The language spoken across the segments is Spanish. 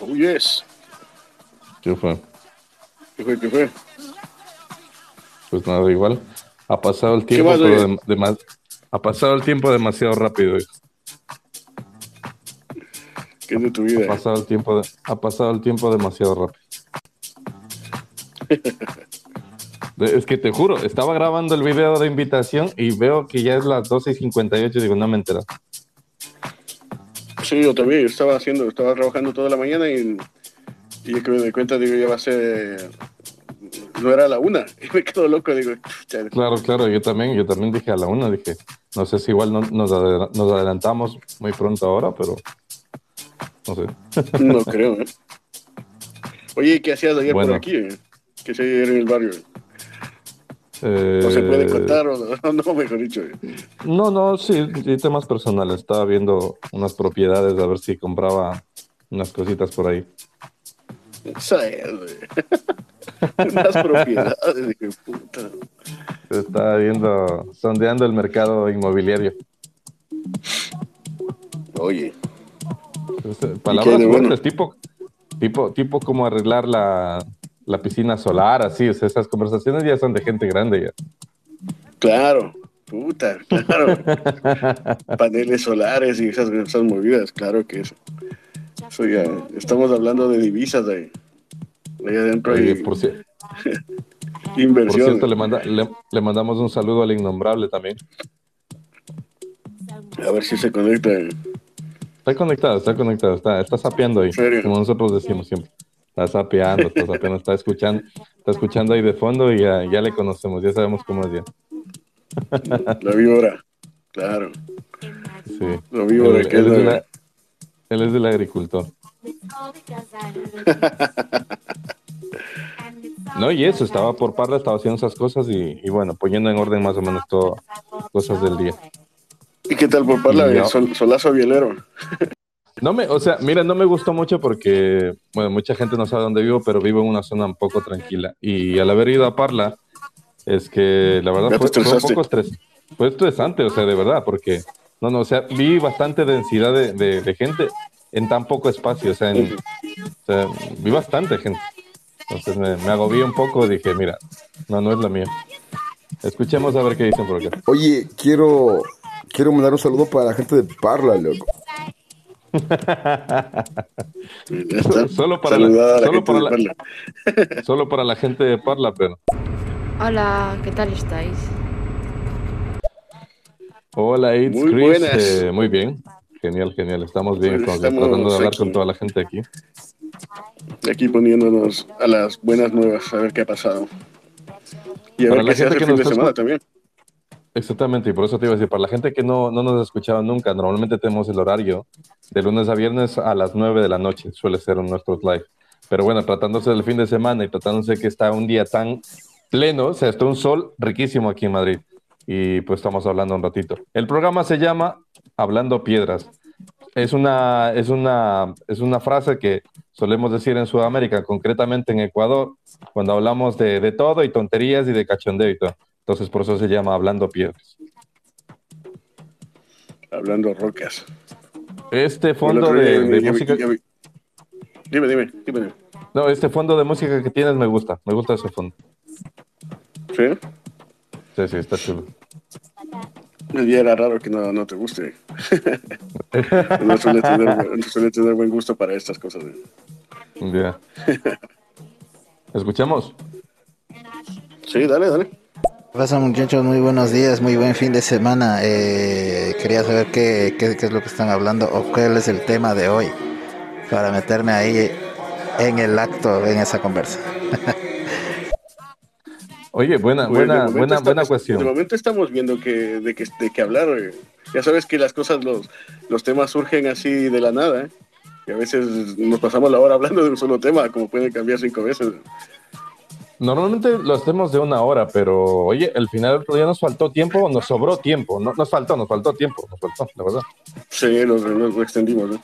Oh, yes. ¿Qué fue? ¿Qué fue? ¿Qué fue? Pues nada, igual. Ha pasado el tiempo, pero de- ha pasado el tiempo demasiado rápido. hijo. ¿Qué es de tu Ha vida? pasado el tiempo, de- ha pasado el tiempo demasiado rápido. Es que te juro, estaba grabando el video de invitación y veo que ya es las 12 y 58 y digo, no me entero. Sí, yo también. Yo estaba haciendo, estaba trabajando toda la mañana y, y que me doy cuenta, digo, ya va a ser. No era la una. Y me quedo loco, digo, Claro, claro, yo también, yo también dije a la una, dije, no sé si igual no- nos, adela- nos adelantamos muy pronto ahora, pero no sé. no creo, ¿eh? Oye, ¿qué hacías ayer Bueno. por aquí? eh? ¿Qué hacías ayer en el barrio? Eh, ¿No se puede contar o no? No, mejor dicho. No, no, sí, sí, temas personales. Estaba viendo unas propiedades a ver si compraba unas cositas por ahí. Unas propiedades, dije, puta. Estaba viendo, sondeando el mercado inmobiliario. Oye, hay Palabras de bueno? fuertes, tipo, tipo, tipo como arreglar la, la piscina solar, así, o sea, esas conversaciones ya son de gente grande ya. claro, puta, claro. Paneles solares y esas, esas movidas, claro que eso. Eso ya, estamos hablando de divisas ahí. Ahí adentro Oye, por, ci- por inversión. cierto, le, manda, le, le mandamos un saludo al innombrable también. A ver si se conecta. Está conectado, está conectado, está, está sapeando ahí, ¿En serio? como nosotros decimos siempre. Está sapeando, está sapeando, está escuchando, está escuchando ahí de fondo y ya, ya le conocemos, ya sabemos cómo es ya. La víbora. Claro, Sí. la víbora Él, que él es de la- él es del agricultor. No, y eso, estaba por parla, estaba haciendo esas cosas y, y bueno, poniendo en orden más o menos todas cosas del día. ¿Y qué tal por parla? Yo- Sol- solazo bielero. No me, o sea, mira, no me gustó mucho porque, bueno, mucha gente no sabe dónde vivo, pero vivo en una zona un poco tranquila. Y al haber ido a Parla, es que la verdad fue, fue un poco estres, fue estresante, o sea, de verdad, porque, no, no, o sea, vi bastante densidad de, de- de gente en tan poco espacio, o sea, en- o sea, vi bastante gente. Entonces me, me agobié un poco y dije, mira, no, no es la mía. Escuchemos a ver qué dicen por acá. Oye, quiero, quiero mandar un saludo para la gente de Parla, loco. Solo para la, solo gente para de la, Parla. solo para la gente de Parla, pero. Hola, ¿qué tal estáis? Hola, It's Muy Chris. buenas. Eh, muy bien. Genial, genial. Estamos bien, Pues estamos estamos tratando de hablar aquí. con toda la gente aquí. Aquí poniéndonos a las buenas nuevas, a ver qué ha pasado. Y a Para ver la qué se hace que el fin de semana también. Exactamente, y por eso te iba a decir, para la gente que no, no nos ha escuchado nunca, normalmente tenemos el horario de lunes a viernes a las 9 de la noche, suele ser en nuestros live. Pero bueno, tratándose del fin de semana y tratándose que está un día tan pleno, o sea, está un sol riquísimo aquí en Madrid. Y pues estamos hablando un ratito. El programa se llama Hablando Piedras. Es una, es una, es una frase que solemos decir en Sudamérica, concretamente en Ecuador, cuando hablamos de, de todo y tonterías y de cachondeo y todo. Entonces, por eso se llama Hablando Piedras. Hablando rocas. Este fondo día de, ya vi- de ya vi- música, ya vi- Dime, dime, dime. dime. no, este fondo de música que tienes me gusta, me gusta ese fondo. ¿Sí? Sí, sí, está chulo. Y era raro que no, no te guste. no, suele tener, no suele tener buen gusto para estas cosas. Ya. ¿Escuchamos? Sí, dale, dale. ¿Qué pasa muchachos? Muy buenos días, muy buen fin de semana. Eh, quería saber qué, qué, qué es lo que están hablando o cuál es el tema de hoy para meterme ahí en el acto, en esa conversa. Oye, buena, Pues, de buena, momento buena, buena De cuestión. momento estamos viendo que, de, que, de que hablar. eh. Ya sabes que las cosas, los, los temas surgen así de la nada. ¿eh? Y a veces nos pasamos la hora hablando de un solo tema, como pueden cambiar cinco veces. Normalmente lo hacemos de una hora, pero oye, al final del otro día nos faltó tiempo, nos sobró tiempo, no, nos faltó, nos faltó tiempo, nos faltó, la verdad. Sí, nos, extendimos. ¿no?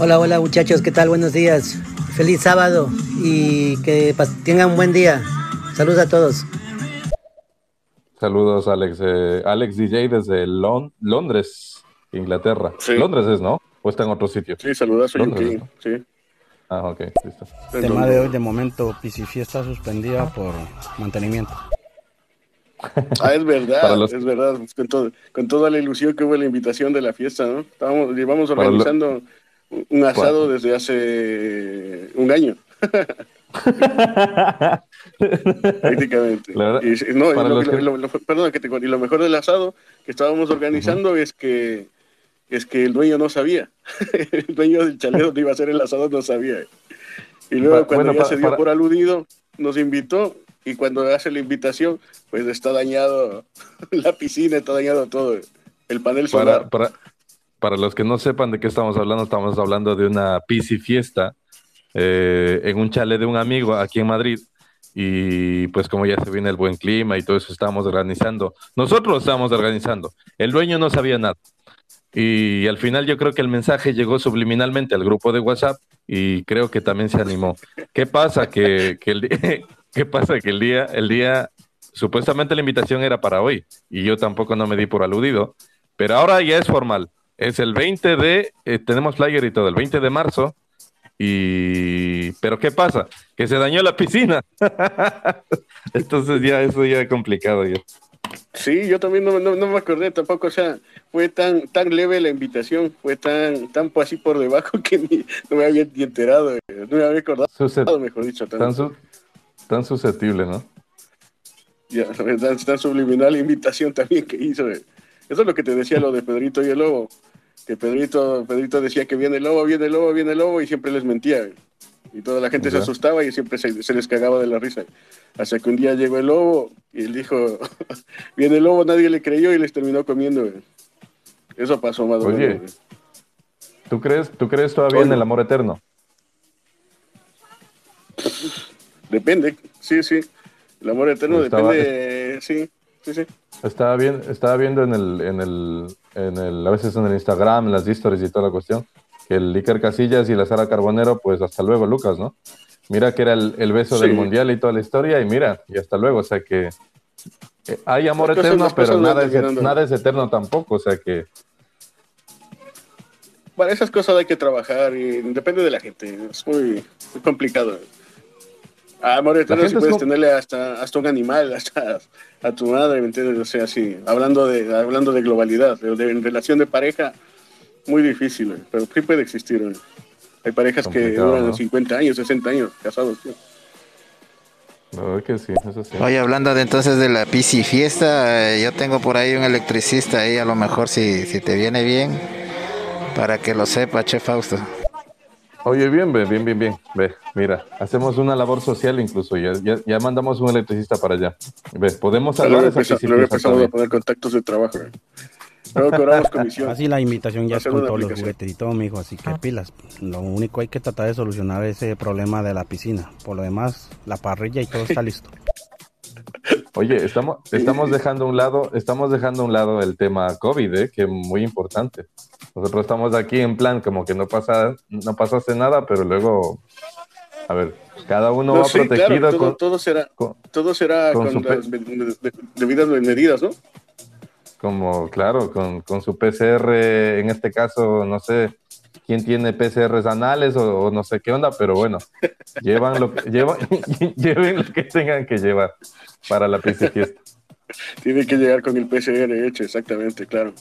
Hola, hola muchachos, ¿qué tal? Buenos días. Feliz sábado y que tengan un buen día. Saludos a todos. Saludos, Alex. eh, Alex DJ desde Lon- Londres, Inglaterra. Sí. Londres es, ¿no? ¿O está en otro sitio? Sí, saludazo ¿Dónde Yuki. está? Sí. Ah, ok, listo. En tema de hoy, de momento, Piscifiesta suspendida por mantenimiento. Ah, es verdad, los- es verdad. Con, todo- con toda la ilusión que hubo en la invitación de la fiesta, ¿no? Estábamos, llevamos lo- organizando un- asado desde hace un año, prácticamente. La verdad, Y, sí, no, y para lo, los lo- que- lo- lo- perdona que te y lo mejor del asado que estábamos organizando es que es que el dueño no sabía. el dueño del chalet donde iba a hacer el asado no sabía. Y luego cuando bueno, ya se dio para- por aludido, nos invitó y cuando hace la invitación, pues está dañado la piscina, está dañado todo, el panel solar. Para, para, para los que no sepan de qué estamos hablando, estamos hablando de una pisci fiesta eh, en un chalet de un amigo aquí en Madrid. Y pues como ya se viene el buen clima y todo eso estamos organizando. Nosotros lo estamos organizando. El dueño no sabía nada. Y al final yo creo que el mensaje llegó subliminalmente al grupo de WhatsApp y creo que también se animó. ¿Qué pasa? Que, que el, ¿Qué pasa? Que el día, el día, supuestamente la invitación era para hoy y yo tampoco no me di por aludido, pero ahora ya es formal. Es el 20 de, eh, tenemos flyer y todo, el 20 de marzo. Y, pero ¿qué pasa? Que se dañó la piscina. Entonces ya eso ya es complicado ya. Sí, yo también no, no, no me acordé tampoco, o sea, fue tan tan leve la invitación, fue tan tan así por debajo que ni, no me había ni enterado, eh, no me había acordado, mejor dicho, tan, tan, su- tan susceptible, ¿no? ya, tan, tan subliminal la invitación también que hizo. eh. Eso es lo que te decía lo de Pedrito y el lobo, que Pedrito, Pedrito decía que viene el lobo, viene el lobo, viene el lobo y siempre les mentía. Y toda la gente se asustaba y siempre se, se les cagaba de la risa. Hasta que un día llegó el lobo y él dijo, viene el lobo, nadie le creyó y les terminó comiendo. Eso pasó más o menos. ¿Tú crees, ¿Tú crees todavía en el amor eterno? Depende, sí, sí. El amor eterno Pues estaba- depende, sí, sí, sí. Estaba, bien, estaba viendo en el, en, el, en el, a veces en el Instagram, en las stories y toda la cuestión, que el Iker Casillas y la Sara Carbonero, pues hasta luego, Lucas, ¿no? Mira que era el, el beso Sí. del mundial y toda la historia, y mira, y hasta luego, o sea que eh, hay amor eterno, pero nada es, nada es eterno tampoco, o sea que Para esas cosas hay que trabajar y depende de la gente. Es muy, muy complicado. Amor eterno si es puedes como- tenerle hasta, hasta un animal, hasta a tu madre, ¿me entiendes? O sea, sí, hablando de, hablando de globalidad, de, de- en relación de pareja, muy difícil, eh, pero sí puede existir. eh. Hay parejas que duran ¿no? 50 años, 60 años casados. tío. la verdad que sí, eso sí. Oye, hablando de entonces de la pisci fiesta, eh, yo tengo por ahí un electricista ahí, a lo mejor si, si te viene bien, para que lo sepa, Che Fausto. Oye, bien, ve, bien, bien, bien. Ve, mira, hacemos una labor social incluso, ya, ya, ya mandamos un electricista para allá. Ve, podemos salvar Luego, esa luego empezamos a poner contactos de trabajo. eh. Luego cobramos comisión. Así la invitación ya es con todos los juguetes y todo, mijo, así que pilas. Lo único hay que tratar de solucionar ese problema de la piscina. Por lo demás, la parrilla y todo está listo. Oye, estamos, estamos dejando a un lado, estamos dejando a un lado el tema COVID, ¿eh? que es muy importante. Nosotros estamos aquí en plan como que no pasa, no pasase nada, pero luego, a ver, cada uno No, va sí, protegido claro, todo, con, todo será, con- todo será con con, su las de- de- de- debidas medidas, ¿no? Como, claro, con, con su PCR, en este caso, no sé quién tiene PCRs anales o, o no sé qué onda, pero bueno, llevan lo que, llevan, lleven lo que tengan que llevar para la fiesta. Tiene que llegar con el PCR hecho, exactamente, claro.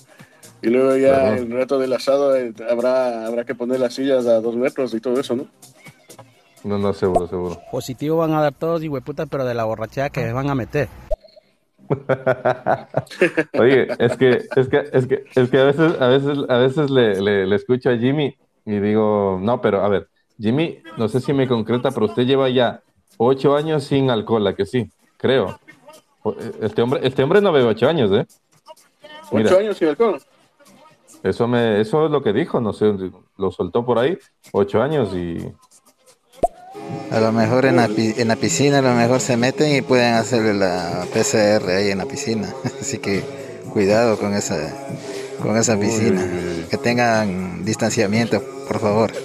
Y luego ya Claro. el rato del asado eh, habrá, habrá que poner las sillas a dos metros y todo eso, ¿no? No, no, seguro, seguro. Positivo van a dar todos y hueputas, pero de la borrachera que van a meter. Oye, es que, es que, es que, es que a veces, a veces, a veces le, le, le escucho a Jimmy y digo, no, pero a ver, Jimmy, no sé si me concreta, pero usted lleva ya ocho años sin alcohol, ¿a que sí? Creo. O- Este hombre, este hombre no bebe ocho años, ¿eh? Mira. Ocho años sin alcohol. Eso me, eso es lo que dijo, no sé, lo soltó por ahí, ocho años y A lo mejor en la, pi- en la piscina, a lo mejor se meten y pueden hacerle la PCR ahí en la piscina. Así que cuidado con esa, con esa piscina. uy, uy. Que tengan distanciamiento, por favor.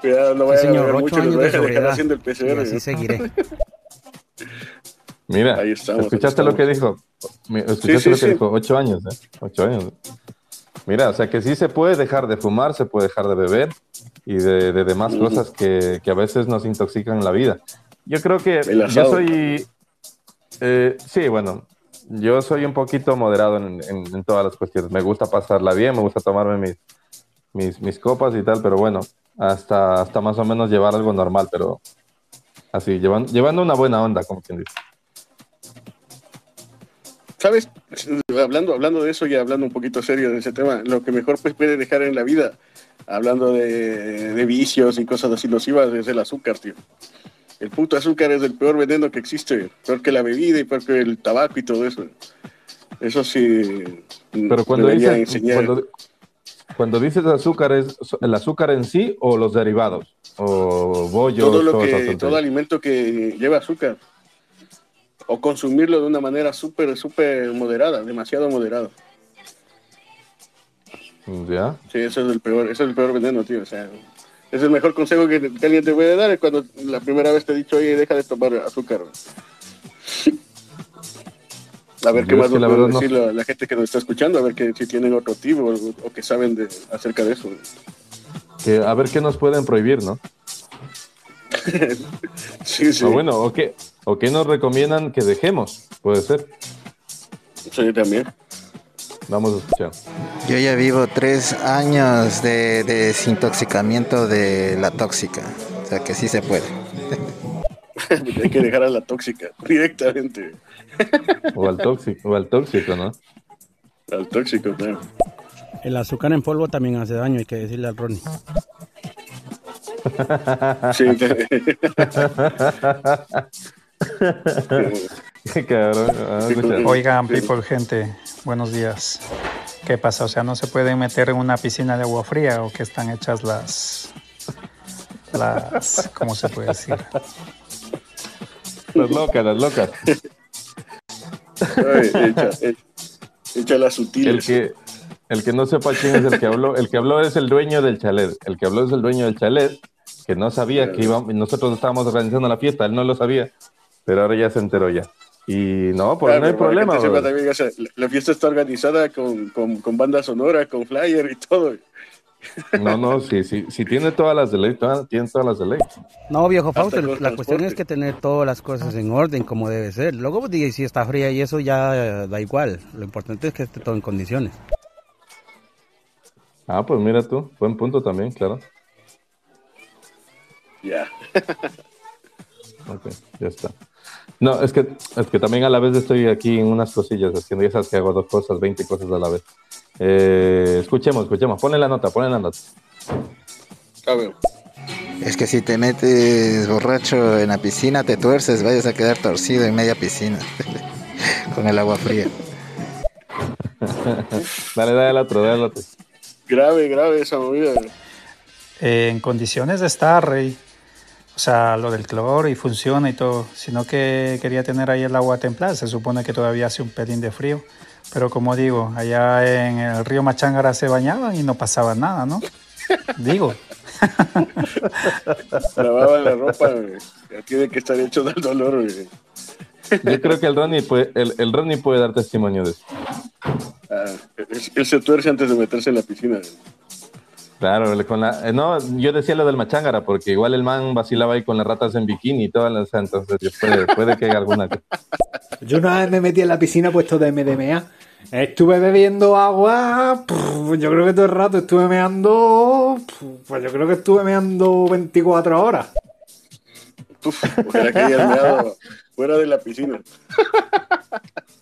Cuidado, no Sí, vayan a señor, ocho mucho, años a de dejar haciendo el Y PCR. así ¿no? seguiré. mira, Ahí estamos, ahí ¿escuchaste lo que? Mi- ¿Escuchaste sí, lo que sí. dijo? Ocho años, ¿eh? Ocho años. Mira, o sea que sí se puede dejar de fumar, se puede dejar de beber y de, de demás cosas que, que a veces nos intoxican la vida. Yo creo que yo soy, eh, sí, bueno, yo soy un poquito moderado en, en- en todas las cuestiones. Me gusta pasarla bien, me gusta tomarme mis, mis, mis copas y tal, pero bueno, hasta, hasta más o menos llevar algo normal, pero así, llevan- llevando una buena onda, como quien dice. ¿Sabes? Hablando, hablando de eso y hablando un poquito serio de ese tema, lo que mejor pues, puede dejar en la vida, hablando de, de vicios y cosas así nocivas, es el azúcar, tío. El puto azúcar es el peor veneno que existe, peor que la bebida y peor que el tabaco y todo eso. Eso sí. Pero cuando dices, cuando, cuando dices azúcar, ¿es el azúcar en sí o los derivados? O bollos, todo lo que todo alimento que lleva azúcar o consumirlo de una manera súper súper moderada demasiado moderada ¿Ya? sí eso es el peor ese es el peor veneno tío o sea es el mejor consejo que, que alguien te puede dar es cuando la primera vez te he dicho oye deja de tomar azúcar a ver qué Yo más nos puede no- decir la, la gente que nos está escuchando a ver que si tienen otro tipo o, o que saben de acerca de eso. Que, a ver qué nos pueden prohibir, ¿no? sí sí. O bueno, o qué, o qué nos recomiendan que dejemos, puede ser. sí también Vamos a escuchar. Yo ya vivo tres años de, de desintoxicamiento de la tóxica. O sea que sí se puede. hay que dejar a la tóxica directamente O al tóxico, o al tóxico, ¿no? al tóxico claro El azúcar en polvo también hace daño, hay que decirle al Ronnie. Sí, cabrón. vamos a escuchar. Oigan, people, gente, buenos días. ¿Qué pasa? O sea, ¿no se pueden meter en una piscina de agua fría o que están hechas las... las ¿Cómo se puede decir? Las locas, las locas. Ay, echa, echa, echa las El sutiles. que, el que no sepa quién es el que habló, el que habló es el dueño del chalet. El que habló es el dueño del chalet, que no sabía que íbamos, nosotros estábamos organizando la fiesta, él no lo sabía, pero ahora ya se enteró ya. Y no, por Claro, no hay problema. te sepa bro. también, o sea, la, fiesta está organizada con, con, con banda sonora, con flyer y todo. No, no, sí, sí, sí tiene todas las de ley, todas- tiene todas las de ley. No, viejo Fausto, la cuestión es que tener todas las cosas en orden como debe ser. Luego, pues, si está fría y eso ya eh, da igual. Lo importante es que esté todo en condiciones. Ah, pues mira tú, buen punto también, claro. Ya. Ok, ya está. No, es que, es que también a la vez estoy aquí en unas cosillas, haciendo esas que hago dos cosas, 20 cosas a la vez. Eh, escuchemos, escuchemos, ponle la nota, ponle la nota. Es que si te metes borracho en la piscina, te tuerces, vayas a quedar torcido en media piscina. Con el agua fría. Dale, dale al otro, dale al otro. Grave, grave esa movida. Eh, en condiciones de estar, rey. O sea, lo del cloro y funciona y todo. Sino que quería tener ahí el agua templada. Se supone que todavía hace un pelín de frío. Pero como digo, allá en el río Machangara se bañaban y no pasaba nada, ¿no? Digo. Lavaban la ropa, güey. Tiene que estar hecho del dolor, güey. Yo creo que el Ronnie puede, el, el Ronnie puede dar testimonio de eso. Ah, él, él se tuerce antes de meterse en la piscina. güey. Claro, con la, eh, no, yo decía lo del machangara, porque igual el man vacilaba ahí con las ratas en bikini y todas las entonces puede, puede que haya alguna. Yo una vez me metí en la piscina puesto de MDMA. Estuve bebiendo agua, pff, yo creo que todo el rato estuve meando, pff, pues yo creo que estuve meando 24 horas. Uf, ojalá que hayas meado fuera de la piscina.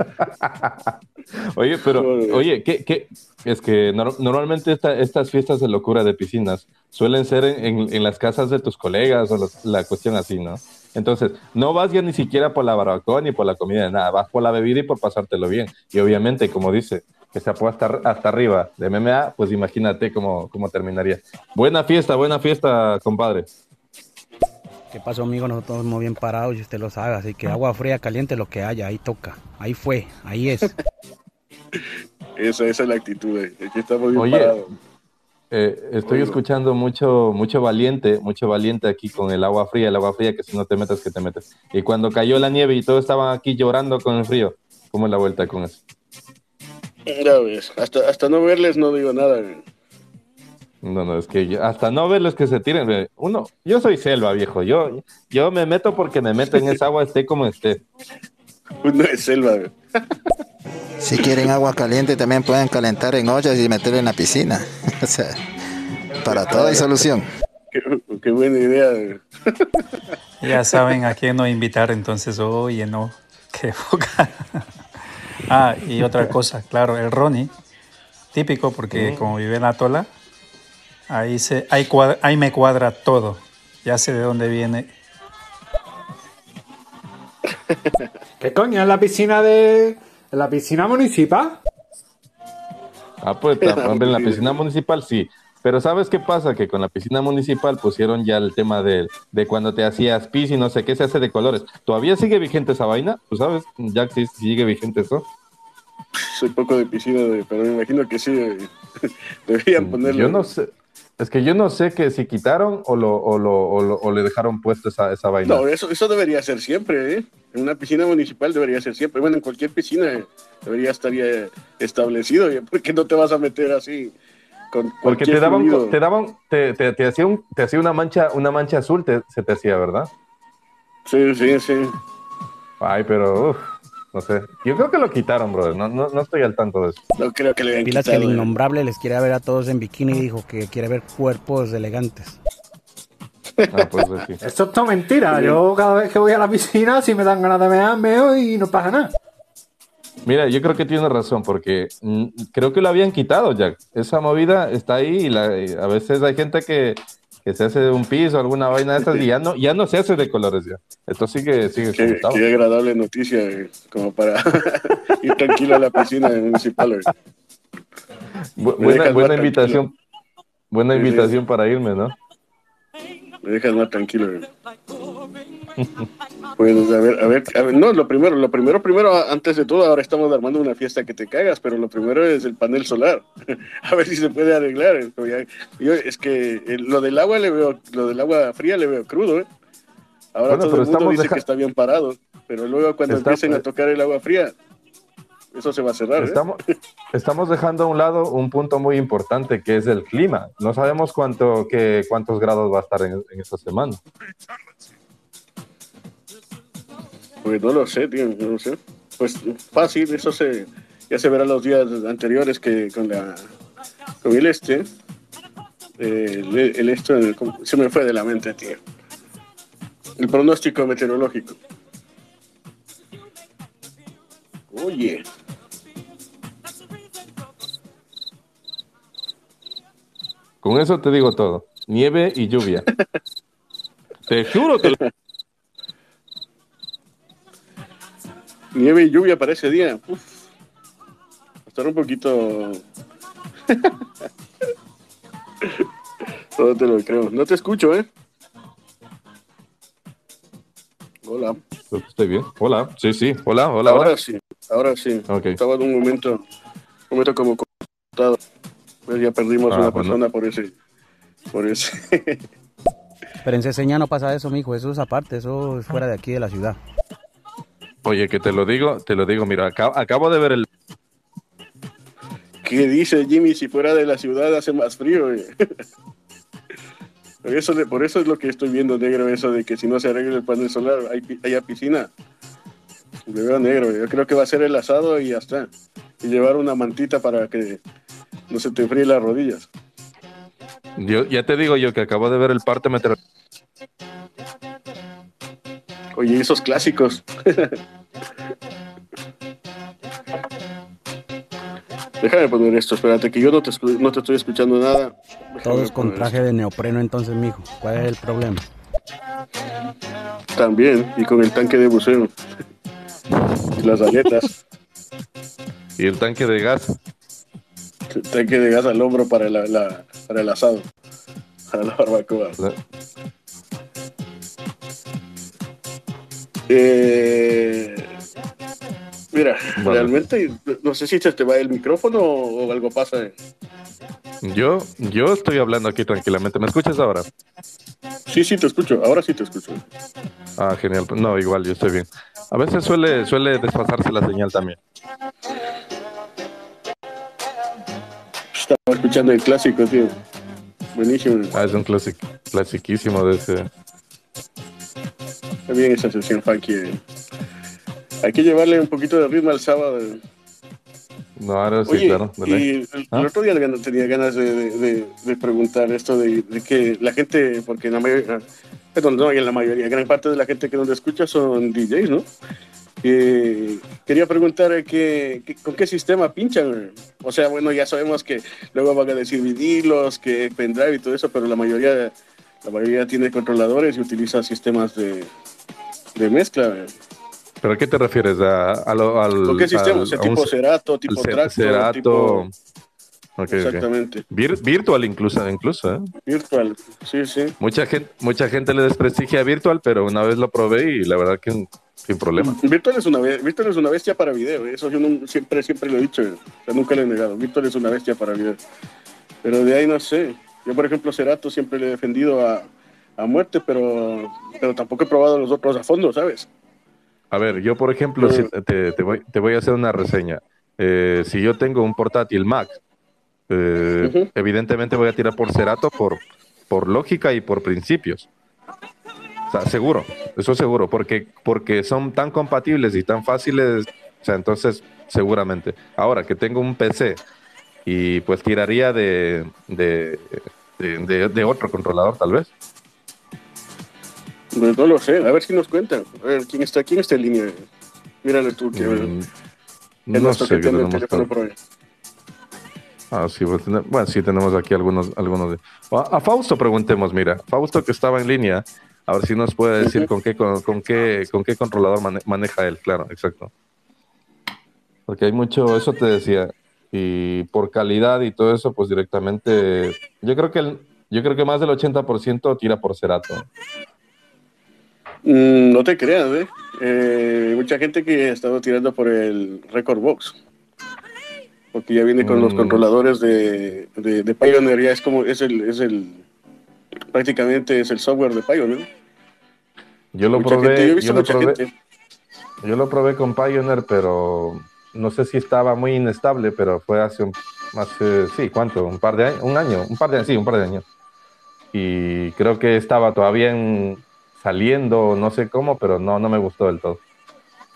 Oye, pero, oye, ¿qué, qué? Es que nor- normalmente esta- estas fiestas de locura de piscinas suelen ser en, en- en las casas de tus colegas o los- la cuestión así, ¿no? Entonces, no vas ya ni siquiera por la barbacoa ni por la comida nada, vas por la bebida y por pasártelo bien. Y obviamente, como dice, que se puede hasta, hasta arriba de MMA, pues imagínate cómo, cómo terminaría. Buena fiesta, buena fiesta, compadre. ¿Qué pasó, amigo? Nosotros estamos bien parados y usted lo sabe. Así que agua fría, caliente, lo que haya, ahí toca. Ahí fue, ahí es. Esa, esa es la actitud. güey. Aquí estamos bien Oye, parados. Eh, estoy Oigo. escuchando mucho, mucho valiente, mucho valiente aquí con el agua fría, el agua fría que si no te metes, que te metes. Y cuando cayó la nieve y todos estaban aquí llorando con el frío, ¿cómo es la vuelta con eso? Ya ves, hasta, hasta no verles no digo nada. güey. No, no, es que yo- hasta no verlos que se tiren. Uno, yo soy selva, viejo. Yo, yo me meto porque me meto en esa agua, esté como esté. Uno es selva. güey. Si quieren agua caliente también pueden calentar en ollas y meter en la piscina. O sea, para todo hay solución. Qué, qué buena idea. güey. Ya saben a quién no invitar, entonces, oye, no, qué boca. Ah, y otra cosa, claro, el Ronnie, típico porque como vive en la tola, ahí, se, ahí, cuadra- ahí me cuadra todo. Ya sé de dónde viene. ¿Qué coño? ¿En la piscina de. ¿En la piscina municipal? Ah, pues hombre, en la piscina municipal sí. Pero ¿sabes qué pasa? Que con la piscina municipal pusieron ya el tema de, de cuando te hacías pis y no sé qué se hace de colores. ¿Todavía sigue vigente esa vaina? ¿Tú sabes, Jack, si sigue vigente eso? Soy poco de piscina, pero me imagino que sí. güey. Deberían ponerlo. Yo no sé. Es que yo no sé que si quitaron o, lo, o, lo, o, lo- o le dejaron puesto esa, esa vaina. No, eso, eso debería ser siempre, ¿eh? En una piscina municipal debería ser siempre. Bueno, en cualquier piscina eh, debería estar ya establecido. ¿eh? ¿Por qué no te vas a meter así con Porque te daban, fluido? te daban, te, te, te hacía un, te hacía una mancha, una mancha azul, te- se te hacía, ¿verdad? Sí, sí, sí. Ay, pero uf, no sé. Yo creo que lo quitaron, brother. No, no, no estoy al tanto de eso. No creo que le hayan Pilas que el quitado. ¿eh? innombrable les quiere ver a todos en bikini y dijo que quiere ver cuerpos elegantes. Ah, pues sí. Esto es todo mentira. Yo cada vez que voy a la piscina, si me dan ganas de mear, meo y no pasa nada. Mira, yo creo que tiene razón, porque mm, creo que lo habían quitado, Jack. Esa movida está ahí y, la- y a veces hay gente que, que se hace un piso, alguna vaina de estas y ya no, ya no se hace de colores ya. Esto sigue, sigue Qué, qué agradable noticia, eh, como para ir tranquilo a la piscina municipal. eh. Bu- buena invitación, buena Sí, sí. invitación para irme, ¿no? Me dejas más tranquilo. eh. Pues a ver, a ver, a ver, no, lo primero, lo primero, primero, antes de todo, ahora estamos armando una fiesta que te cagas, pero lo primero es el panel solar. a ver si se puede arreglar. eh, Yo, es que eh, lo del agua le veo, lo del agua fría le veo crudo, ¿eh? Ahora Bueno, todo pero el mundo dice deja- que está bien parado, pero luego cuando Está- empiecen a tocar el agua fría, eso se va a cerrar, ¿eh? Estamos, estamos dejando a un lado un punto muy importante que es el clima. No sabemos cuánto, que, cuántos grados va a estar en, en esta semana. Pues no lo sé, tío, no lo sé. Pues fácil, eso se ya se verá los días anteriores que con la con el este. eh, el, el esto se me fue de la mente, tío. El pronóstico meteorológico. Oye, Con eso te digo todo. Nieve y lluvia. te juro que... nieve y lluvia para ese día. Uf. Estar un poquito. no te lo creo. No te escucho, ¿eh? Hola. Estoy bien. Hola. Sí, sí. Hola, hola, ahora hola. sí, ahora sí. Estaba en un momento, un momento como cortado. Pues ya perdimos Ah, una bueno. persona por ese, por ese. Pero en Ceseña no pasa eso, mijo. Eso es aparte, eso es fuera de aquí de la ciudad. Oye, que te lo digo, te lo digo. Mira, acabo, acabo de ver el... ¿Qué dice Jimmy? Si fuera de la ciudad hace más frío. eh. Por eso, de- por eso es lo que estoy viendo negro, eso de que si no se arregla el panel solar, hay, haya piscina. Le veo negro. Yo creo que va a ser el asado y ya está. Y llevar una mantita para que no se te enfríe las rodillas. Yo, ya te digo yo que acabo de ver el parte meteorológico. Oye, esos clásicos. Déjame poner esto, espérate, que yo no te, no te estoy escuchando nada. Déjame Todos con traje de neopreno entonces, mijo. ¿Cuál es el problema? También, y con el tanque de buceo. y las aletas. Y el tanque de gas. El tanque de gas al hombro para, la, la- para el asado. Para la barbacoa. La- Eh, mira, realmente no sé si se te va el micrófono o, o algo pasa. Yo, yo estoy hablando aquí tranquilamente. ¿Me escuchas ahora? Sí, sí, te escucho. Ahora sí te escucho. Ah, genial. No, igual, yo estoy bien. A veces suele, suele desfasarse la señal también. Estaba escuchando el clásico, tío. Buenísimo. Ah, es un clásico, clasiquísimo de ese. Bien esa sesión funky. Hay que llevarle un poquito de ritmo al sábado. No, ahora sí, Oye, claro. y el, el ¿Ah? otro día tenía ganas de, de- de- preguntar esto de, de que la gente, porque en la mayoría, perdón, no, en la mayoría, gran parte de la gente que nos escucha son DJs, ¿no? Eh, quería preguntar que, que- con qué sistema pinchan. O sea, bueno, ya sabemos que luego van a decir vinilos, que pendrive y todo eso, pero la mayoría, la mayoría tiene controladores y utiliza sistemas de, de mezcla. ¿Pero a qué te refieres? ¿A, a lo- al, ¿Con qué sistema? al- O sea, a un tipo ce- Cerato, tipo Cerato. Exactamente. Vir- virtual incluso, incluso, ¿eh? Virtual, sí, sí. Mucha gente, mucha gente le desprestigia a Virtual, pero una vez lo probé y la verdad que sin problema. Virtual es una Virtual es una bestia para video, ¿eh? eso yo no- siempre siempre lo he dicho, ¿eh? o sea, nunca lo he negado. Virtual es una bestia para video. Pero de ahí no sé. Yo por ejemplo Cerato siempre le he defendido a, a muerte, pero pero tampoco he probado los otros a fondo, ¿sabes? A ver, yo por ejemplo, si te, te voy, te voy a hacer una reseña. Eh, si yo tengo un portátil Mac, eh, evidentemente voy a tirar por Cerato por, por lógica y por principios. O sea, seguro, eso seguro, porque, porque son tan compatibles y tan fáciles, o sea, entonces seguramente. Ahora que tengo un PC y pues tiraría de, de, de, de- de otro controlador tal vez. Pues no lo sé, a ver si nos cuentan. A ver, ¿quién está, quién está en línea? Mírale tú, que Mm, es no sé que qué tiene el teléfono por-. Ah, sí, pues, bueno, sí tenemos aquí algunos, algunos de... A, a Fausto preguntemos, mira, Fausto que estaba en línea, a ver si nos puede decir con qué con, con qué con qué controlador mane- maneja él, claro, exacto. Porque hay mucho, eso te decía, y por calidad y todo eso, pues directamente, yo creo que el, yo creo que más del 80% tira por Cerato. Mm, no te creas, ¿eh? Eh, Mucha gente que ha estado tirando por el Record Box. Porque ya viene con los Mm. controladores de, de, de Pioneer, ya es como, es el, es el, prácticamente es el software de Pioneer. Yo lo Mucha probé, gente, yo he visto yo lo mucha probé, gente. yo lo probé con Pioneer, pero no sé si estaba muy inestable, pero fue hace un, hace, sí, ¿cuánto? Un par de años, un año, un par de sí, un par de años. Y creo que estaba todavía en- saliendo, no sé cómo, pero no, no me gustó del todo.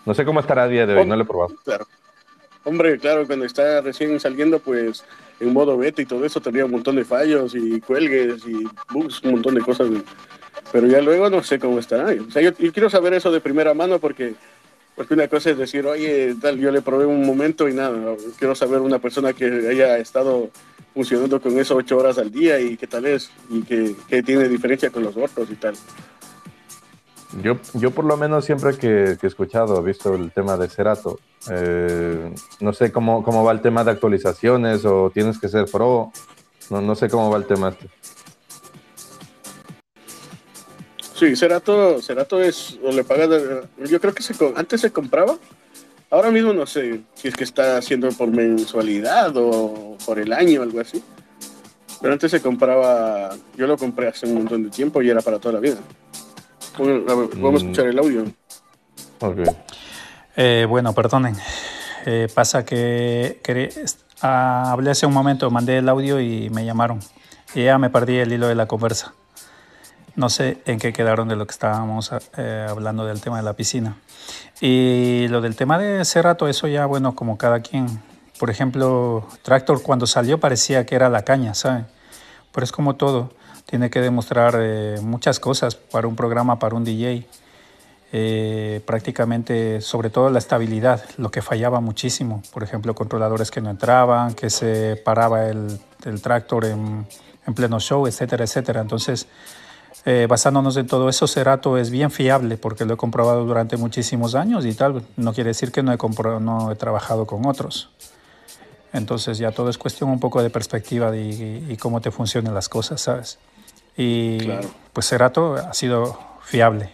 No sé cómo estará a día de hoy, no lo he probado. Claro. Hombre, claro, cuando está recién saliendo, pues en modo beta y todo eso, tenía un montón de fallos y cuelgues y bugs, un montón de cosas. Pero ya luego no sé cómo estará. O sea, yo, yo quiero saber eso de primera mano porque, porque una cosa es decir, oye, tal, yo le probé un momento y nada. Quiero saber una persona que haya estado funcionando con eso ocho horas al día y qué tal es y que, que tiene diferencia con los otros y tal. Yo, yo por lo menos siempre que, he escuchado, he visto el tema de Cerato, eh, no sé cómo, cómo va el tema de actualizaciones o tienes que ser pro, no, no sé cómo va el tema este. Sí, Cerato, Cerato es, o le pagas, yo creo que se, antes se compraba, ahora mismo no sé si es que está haciendo por mensualidad o por el año o algo así, pero antes se compraba, yo lo compré hace un montón de tiempo y era para toda la vida. Vamos a escuchar el audio. Eh, bueno, perdonen. Eh, pasa que, quería- ah, hablé hace un momento, mandé el audio y me llamaron. Y ya me perdí el hilo de la conversa. No sé en qué quedaron de lo que estábamos eh, hablando del tema de la piscina. Y lo del tema de Cerato, eso ya, bueno, como cada quien. Por ejemplo, Tractor cuando salió parecía que era la caña, ¿saben? Pero es como todo. Tiene que demostrar eh, muchas cosas para un programa, para un DJ. Eh, prácticamente, sobre todo la estabilidad, lo que fallaba muchísimo. Por ejemplo, controladores que no entraban, que se paraba el, el tractor en, en pleno show, etcétera, etcétera. Entonces, eh, basándonos en todo eso, Cerato es bien fiable porque lo he comprobado durante muchísimos años y tal. No quiere decir que no he, no he trabajado con otros. Entonces ya todo es cuestión un poco de perspectiva de- y, y cómo te funcionan las cosas, ¿sabes? Y pues Cerato ha sido fiable.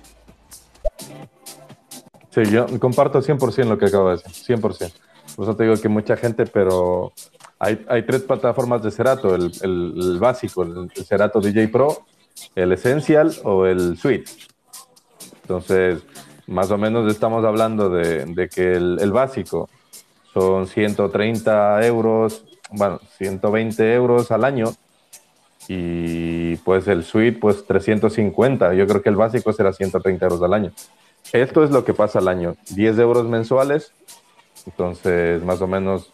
Sí, yo comparto 100% lo que acabo de decir, 100%. Por eso te digo que mucha gente, pero hay, hay tres plataformas de Cerato, el, el- el básico, el, el Cerato DJ Pro, el Essential o el Suite. Entonces, más o menos estamos hablando de, de que el, el básico son 130 euros, bueno, 120 euros al año. Y pues el suite, pues 350. Yo creo que el básico será 130 euros al año. Esto es lo que pasa al año. 10 euros mensuales. Entonces, más o menos,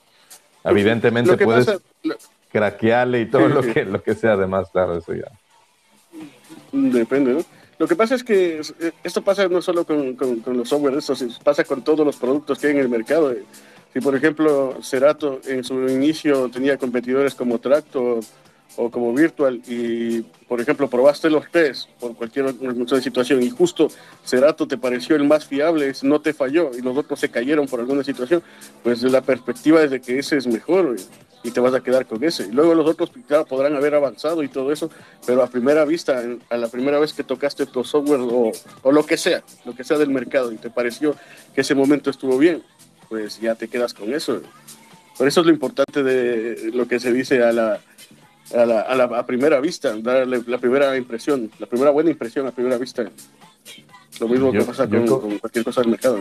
evidentemente Lo que puedes pasa- lo- craquearle y todo lo que, lo que sea además, claro, eso ya. Depende, ¿no? Lo que pasa es que eh, esto pasa no solo con, con- con los software, esto pasa con todos los productos que hay en el mercado. Si, por ejemplo, Cerato en su inicio tenía competidores como Tracto o como Virtual y, por ejemplo, probaste los test por cualquier situación y justo Cerato te pareció el más fiable, no te falló y los otros se cayeron por alguna situación, pues la perspectiva es de que ese es mejor y te vas a quedar con ese. Y luego los otros, claro, podrán haber avanzado y todo eso, pero a primera vista, a la primera vez que tocaste tu software o, o lo que sea, lo que sea del mercado y te pareció que ese momento estuvo bien, pues ya te quedas con eso. Por eso es lo importante de lo que se dice a la, a la, a la a primera vista, darle la primera impresión, la primera buena impresión a primera vista. Lo mismo que Yo- pasa yo con, co- con cualquier cosa del mercado.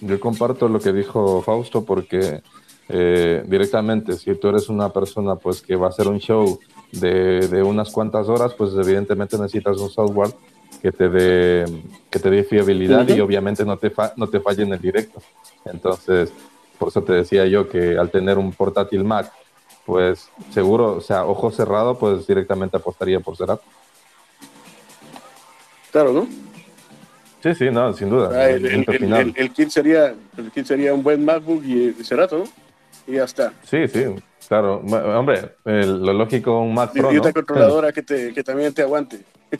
Yo comparto lo que dijo Fausto porque eh, directamente, si tú eres una persona pues que va a hacer un show de, de unas cuantas horas, pues evidentemente necesitas un software que te dé que te dé fiabilidad y obviamente no te fa- no te falle en el directo. Entonces, por eso te decía yo que al tener un portátil Mac, pues seguro, o sea, ojo cerrado, pues directamente apostaría por Cerato. Claro, ¿no? Sí, sí, no, sin duda. Ah, el, el- punto el- final. el- el kit sería, el kit sería un buen MacBook y Cerato, ¿no? Y ya está. Sí, sí, claro. Hombre, lo lógico, un Mac Y, Pro, y ¿no? controladora que, te, que también te aguante.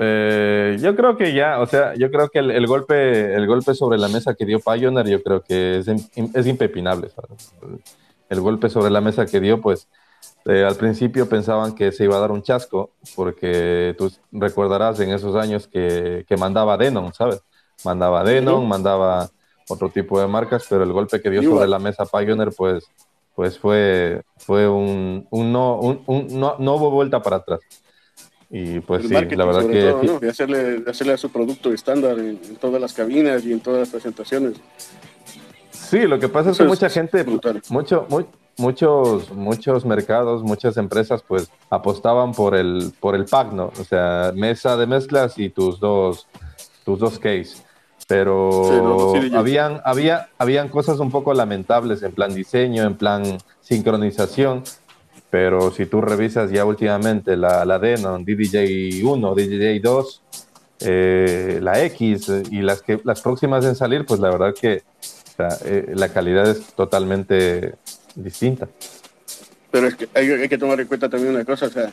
Eh, yo creo que ya, o sea, yo creo que el, golpe, el golpe sobre la mesa que dio Pioneer, yo creo que es, es impepinable. ¿sabes? El golpe sobre la mesa que dio, pues, eh, al principio pensaban que se iba a dar un chasco, porque tú recordarás en esos años que, que mandaba Denon, ¿sabes? Mandaba Denon, mandaba otro tipo de marcas, pero el golpe que dio sobre la mesa Pioneer, pues, pues fue, fue un, un no, un, un- no, no hubo vuelta para atrás. Y pues el sí, la verdad sobre que todo, ¿no? De hacerle, de hacerle a su producto estándar en, en todas las cabinas y en todas las presentaciones. Sí, lo que pasa es que es mucha gente, brutal. mucho, mu- muchos, muchos mercados, muchas empresas, pues apostaban por el, por el pack, ¿no? O sea, mesa de mezclas y tus dos, tus dos case. Pero Sí, habían, había, habían cosas un poco lamentables en plan diseño, en plan sincronización. Pero si tú revisas ya últimamente la, la Denon, DDJ1, DDJ2, eh, la X eh, y las, que, las próximas en salir, pues la verdad que eh, la calidad es totalmente distinta. Pero es que hay, que tomar en cuenta también una cosa, o sea,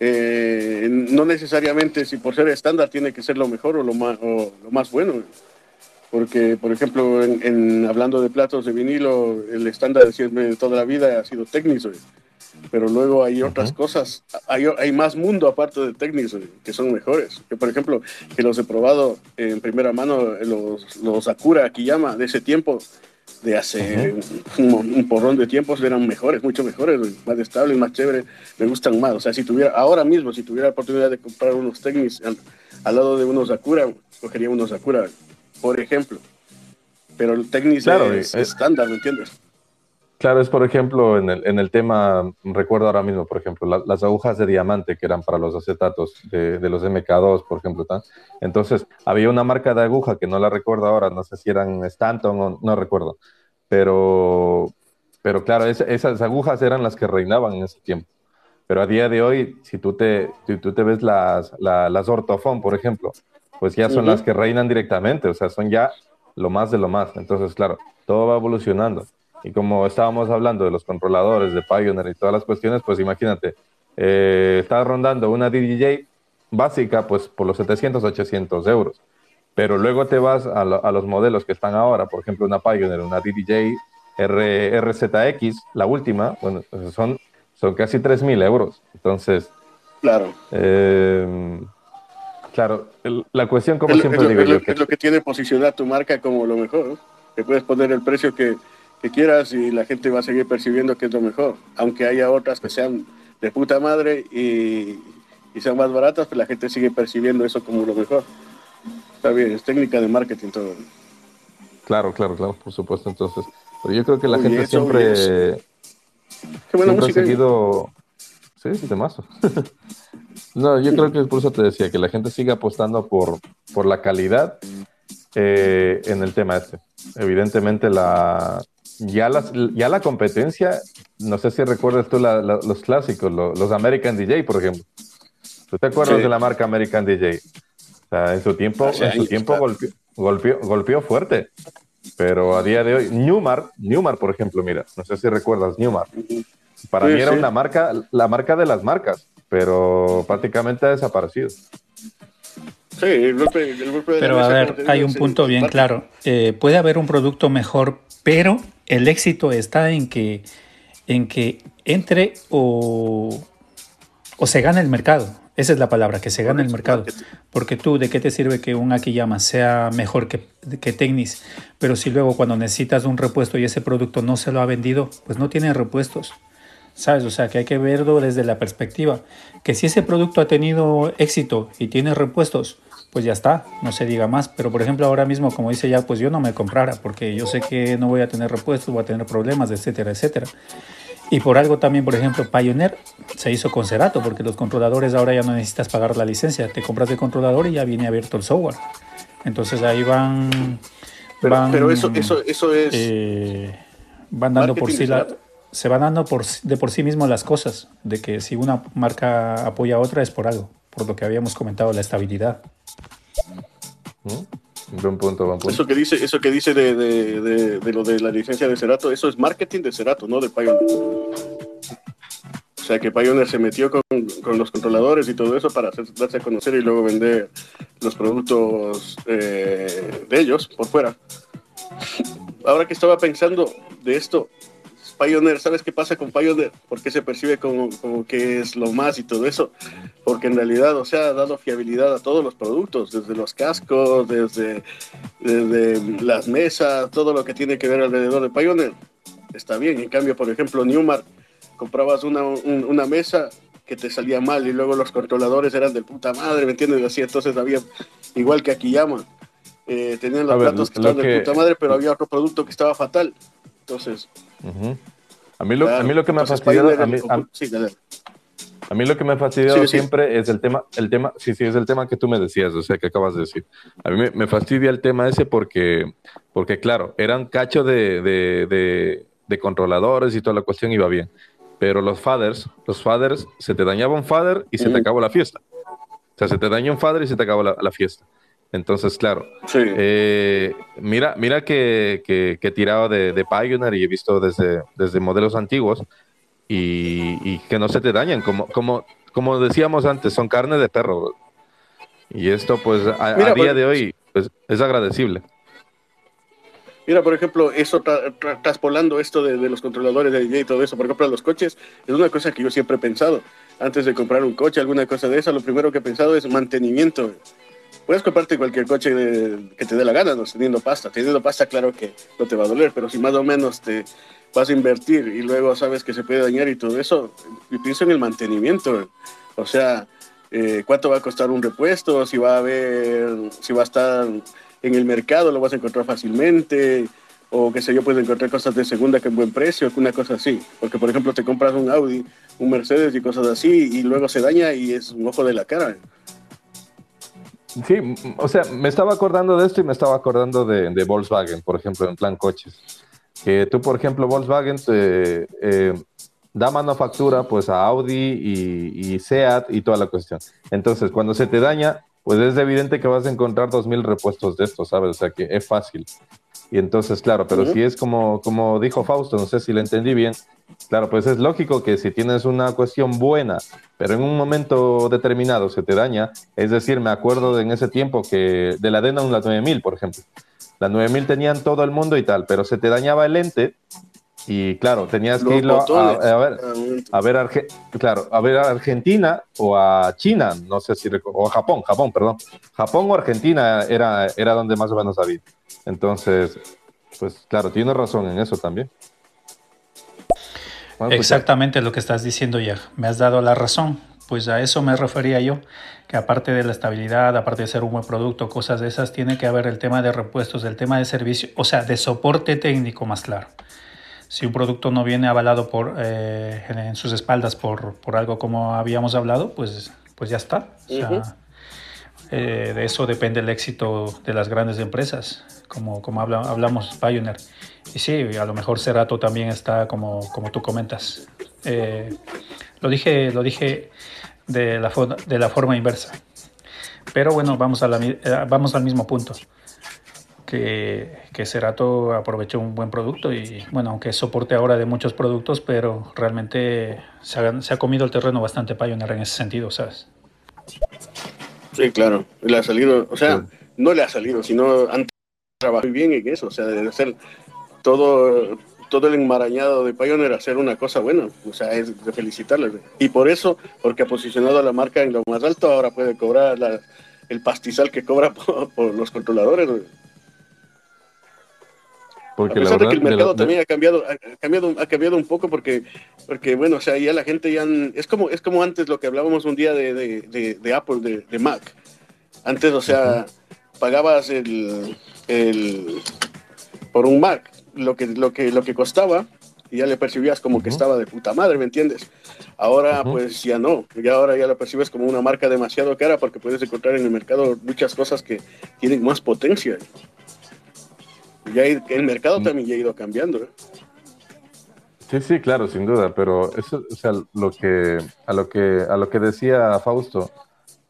eh, no necesariamente si por ser estándar tiene que ser lo mejor o lo más, o lo más bueno. Porque, por ejemplo, en, hablando de platos de vinilo, el estándar de siempre toda la vida ha sido güey. Pero luego hay otras cosas, hay, hay más mundo aparte de güey, que son mejores. Que, por ejemplo, que los he probado en primera mano, los, los Akura Akiyama de ese tiempo, de hace un, un porrón de tiempos, eran mejores, mucho mejores, más estables, más chéveres, me gustan más. O sea, si tuviera, ahora mismo, si tuviera la oportunidad de comprar unos Technics al, al lado de unos Akura, cogería unos Akura, por ejemplo. Pero el Technics Claro, es y- eh, estándar, ¿me entiendes? Claro, es por ejemplo en el, en el tema, recuerdo ahora mismo, por ejemplo, la- las agujas de diamante que eran para los acetatos de, de los MK2, por ejemplo. ¿tá? Entonces, había una marca de aguja que no la recuerdo ahora, no sé si eran Stanton o no recuerdo, pero, pero claro, es- esas agujas eran las que reinaban en ese tiempo. Pero a día de hoy, si tú te, si tú te ves las, la- las Ortofon, por ejemplo, pues ya son las que reinan directamente, o sea, son ya lo más de lo más. Entonces, claro, todo va evolucionando. Y como estábamos hablando de los controladores, de Pioneer y todas las cuestiones, pues imagínate, eh, está rondando una DJI básica, pues por los 700, 800 euros. Pero luego te vas a, lo- a los modelos que están ahora, por ejemplo, una Pioneer, una DJI R, RZX, la última, bueno, son, son casi 3.000 euros. Entonces, Claro. eh, claro, el- la cuestión, como es, lo- siempre es lo- digo es lo, yo, que es lo que tiene posicionar tu marca como lo mejor. Que puedes poner el precio que, que quieras y la gente va a seguir percibiendo que es lo mejor. Aunque haya otras que sean de puta madre y, y sean más baratas, pues la gente sigue percibiendo eso como lo mejor. Está bien, es técnica de marketing todo. Claro, claro, claro, por supuesto. Entonces, Pero yo creo que la gente siempre. Qué buena siempre ha música. seguido. Sí, temazo. no, yo creo que por eso te decía que la gente sigue apostando por, por la calidad eh, en el tema este. Evidentemente, la ya, las, ya la competencia, no sé si recuerdas tú la- la- los clásicos, lo- los American DJ, por ejemplo. ¿Tú te acuerdas Sí. de la marca American DJ? O sea, en su tiempo, Hace en su años, tiempo claro. golpeó, golpeó, golpeó fuerte. Pero a día de hoy, Newmar, Newmar, por ejemplo, mira, no sé si recuerdas Newmar. Para Sí, mí era sí. una marca, la marca de las marcas, pero prácticamente ha desaparecido. Sí, el golpe, el golpe de la Pero a ver, hay un punto bien parte. claro. Eh, puede haber un producto mejor, pero el éxito está en que, en que entre o, o se gane el mercado. Esa es la palabra, que se gane el mercado. Porque tú, ¿de qué te sirve que un Akiyama sea mejor que, que Technis? Pero si luego cuando necesitas un repuesto y ese producto no se lo ha vendido, pues no tiene repuestos. ¿Sabes? O sea, que hay que verlo desde la perspectiva. Que si ese producto ha tenido éxito y tiene repuestos, pues ya está, no se diga más. Pero por ejemplo, ahora mismo, como dice ya, pues yo no me comprara, porque yo sé que no voy a tener repuestos, voy a tener problemas, etcétera, etcétera. Y por algo también, por ejemplo, Pioneer se hizo con Cerato, porque los controladores ahora ya no necesitas pagar la licencia. Te compras el controlador y ya viene abierto el software. Entonces ahí van. Pero, van, pero eso, eso, eso es. eh, van dando por sí la, se van dando por, de por sí mismo las cosas, de que si una marca apoya a otra es por algo, por lo que habíamos comentado, la estabilidad. ¿Mm? Punto. Eso que dice, eso que dice de, de, de, de lo de la licencia de Cerato, eso es marketing de Cerato, no de Pioneer. O sea que Pioneer se metió con, con los controladores y todo eso para hacer- darse a conocer y luego vender los productos eh, de ellos por fuera. Ahora que estaba pensando de esto, Pioneer, ¿sabes qué pasa con Pioneer? ¿Por qué se percibe como, como que es lo más y todo eso? Porque en realidad, o sea, ha dado fiabilidad a todos los productos, desde los cascos, desde, desde las mesas, todo lo que tiene que ver alrededor de Pioneer. Está bien, en cambio, por ejemplo, Newmar, comprabas una, un- una mesa que te salía mal y luego los controladores eran de puta madre, ¿me entiendes? Así, entonces había, igual que Akiyama, eh, tenían los ver, platos que estaban de puta madre, pero había otro producto que estaba fatal. Entonces, a, mí lo, a mí lo que me ha fastidiado, a mí, el- a- sí, dale. A mí lo que me ha fastidiado Sí, sí. siempre es el tema, el tema, sí, sí, es el tema que tú me decías, o sea, que acabas de decir. A mí me, me fastidia el tema ese porque, porque claro, eran cacho de, de, de, de controladores y toda la cuestión iba bien. Pero los faders, los faders, se te dañaba un fader y se te acabó la fiesta. O sea, se te daña un fader y se te acabó la, la fiesta. Entonces, claro, Sí. eh, mira, mira que, que, que he tirado de, de Pioneer y he visto desde, desde modelos antiguos y, y que no se te dañan. Como, como, como decíamos antes, son carne de perro. Y esto, pues, a, Mira, a día de hoy, pues, es agradecible. Mira, por ejemplo, eso tra- tra- traspolando esto de, de los controladores de DJ y todo eso, por ejemplo, los coches, es una cosa que yo siempre he pensado. Antes de comprar un coche, alguna cosa de esa, lo primero que he pensado es mantenimiento. Puedes comprarte cualquier coche que te dé la gana, no teniendo pasta. Teniendo pasta, claro que no te va a doler, pero si más o menos te vas a invertir y luego sabes que se puede dañar y todo eso, yo pienso en el mantenimiento. O sea, eh, cuánto va a costar un repuesto, si va a haber, si va a estar en el mercado, lo vas a encontrar fácilmente, o qué sé yo, puedes encontrar cosas de segunda que en buen precio, una cosa así. Porque, por ejemplo, te compras un Audi, un Mercedes y cosas así, y luego se daña y es un ojo de la cara. Sí, o sea, me estaba acordando de esto y me estaba acordando de, Volkswagen, por ejemplo, en plan coches. Que tú, por ejemplo, Volkswagen te, eh, da manufactura pues a Audi y, y Seat y toda la cuestión. Entonces, cuando se te daña, pues es evidente que vas a encontrar 2.000 repuestos de estos, ¿sabes? O sea, que es fácil. Y entonces, claro, pero si es como, como dijo Fausto, no sé si lo entendí bien, claro, pues es lógico que si tienes una cuestión buena, pero en un momento determinado se te daña, es decir, me acuerdo de en ese tiempo que de la Denon, la 9000, por ejemplo, la 9000 tenían todo el mundo y tal, pero se te dañaba el lente y claro, tenías que irlo a, ver, Ah, a ver, Arge- claro, a ver a Argentina o a China, no sé si o a Japón, Japón, perdón. Japón o Argentina era, era donde más o menos había. Entonces, pues claro, tienes razón en eso también. Bueno, pues, Exactamente lo que estás diciendo ya. Me has dado la razón, pues a eso me refería yo, que aparte de la estabilidad, aparte de ser un buen producto, cosas de esas, tiene que haber el tema de repuestos, el tema de servicio, o sea, de soporte técnico más claro. Si un producto no viene avalado por, eh, en sus espaldas por, por, algo como habíamos hablado, pues, pues ya está. O sea, uh -huh. eh, de eso depende el éxito de las grandes empresas, como, como habla, hablamos Pioneer. Y sí, a lo mejor Cerato también está como, como tú comentas. Eh, lo dije, lo dije de la, de la forma inversa. Pero bueno, vamos, a la, eh, vamos al mismo punto. Que, que Cerato aprovechó un buen producto y bueno, aunque soporte ahora de muchos productos, pero realmente se ha, se ha comido el terreno bastante Pioneer en ese sentido, ¿sabes? Sí, claro, le ha salido, o sea, sí. no le ha salido, sino antes trabajó bien en eso, o sea, de hacer todo, todo el enmarañado de Pioneer hacer una cosa buena, o sea, es de felicitarles. Y por eso, porque ha posicionado a la marca en lo más alto, ahora puede cobrar la, el pastizal que cobra por, por los controladores. Porque a pesar verdad, de que el mercado la, también ha cambiado, ha cambiado, ha cambiado un poco porque, porque bueno, o sea, ya la gente ya es como, es como antes lo que hablábamos un día de, de, de, de Apple, de, de, Mac. Antes, o sea, pagabas el, el por un Mac lo que, lo que, lo que costaba y ya le percibías como uh -huh. que estaba de puta madre, ¿me entiendes? Ahora, uh -huh. pues ya no, ya ahora ya lo percibes como una marca demasiado cara porque puedes encontrar en el mercado muchas cosas que tienen más potencia. Ya el mercado también ya ha ido cambiando. ¿eh? Sí, sí, claro, sin duda, pero eso, o sea, lo que, a lo que, a lo que decía Fausto,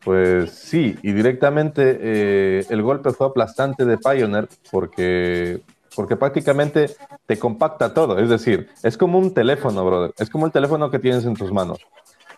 pues sí, y directamente eh, el golpe fue aplastante de Pioneer porque, porque prácticamente te compacta todo, es decir, es como un teléfono, brother, es como el teléfono que tienes en tus manos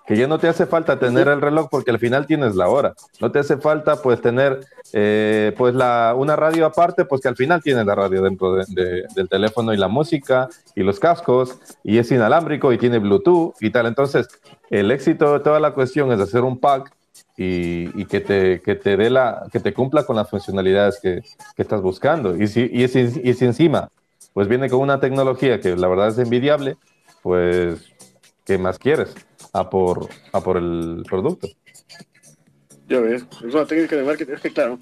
que ya no te hace falta tener el reloj porque al final tienes la hora. No te hace falta pues tener eh, pues la, una radio aparte, pues que al final tienes la radio dentro de, de, del teléfono y la música y los cascos y es inalámbrico y tiene Bluetooth y tal. Entonces, el éxito de toda la cuestión es hacer un pack y, y que, te, que te dé la, que te cumpla con las funcionalidades que, que estás buscando. Y si, y, si, y si encima pues viene con una tecnología que la verdad es envidiable, pues, ¿qué más quieres? A por, a por el producto. Ya ves, es una técnica de marketing, es que claro,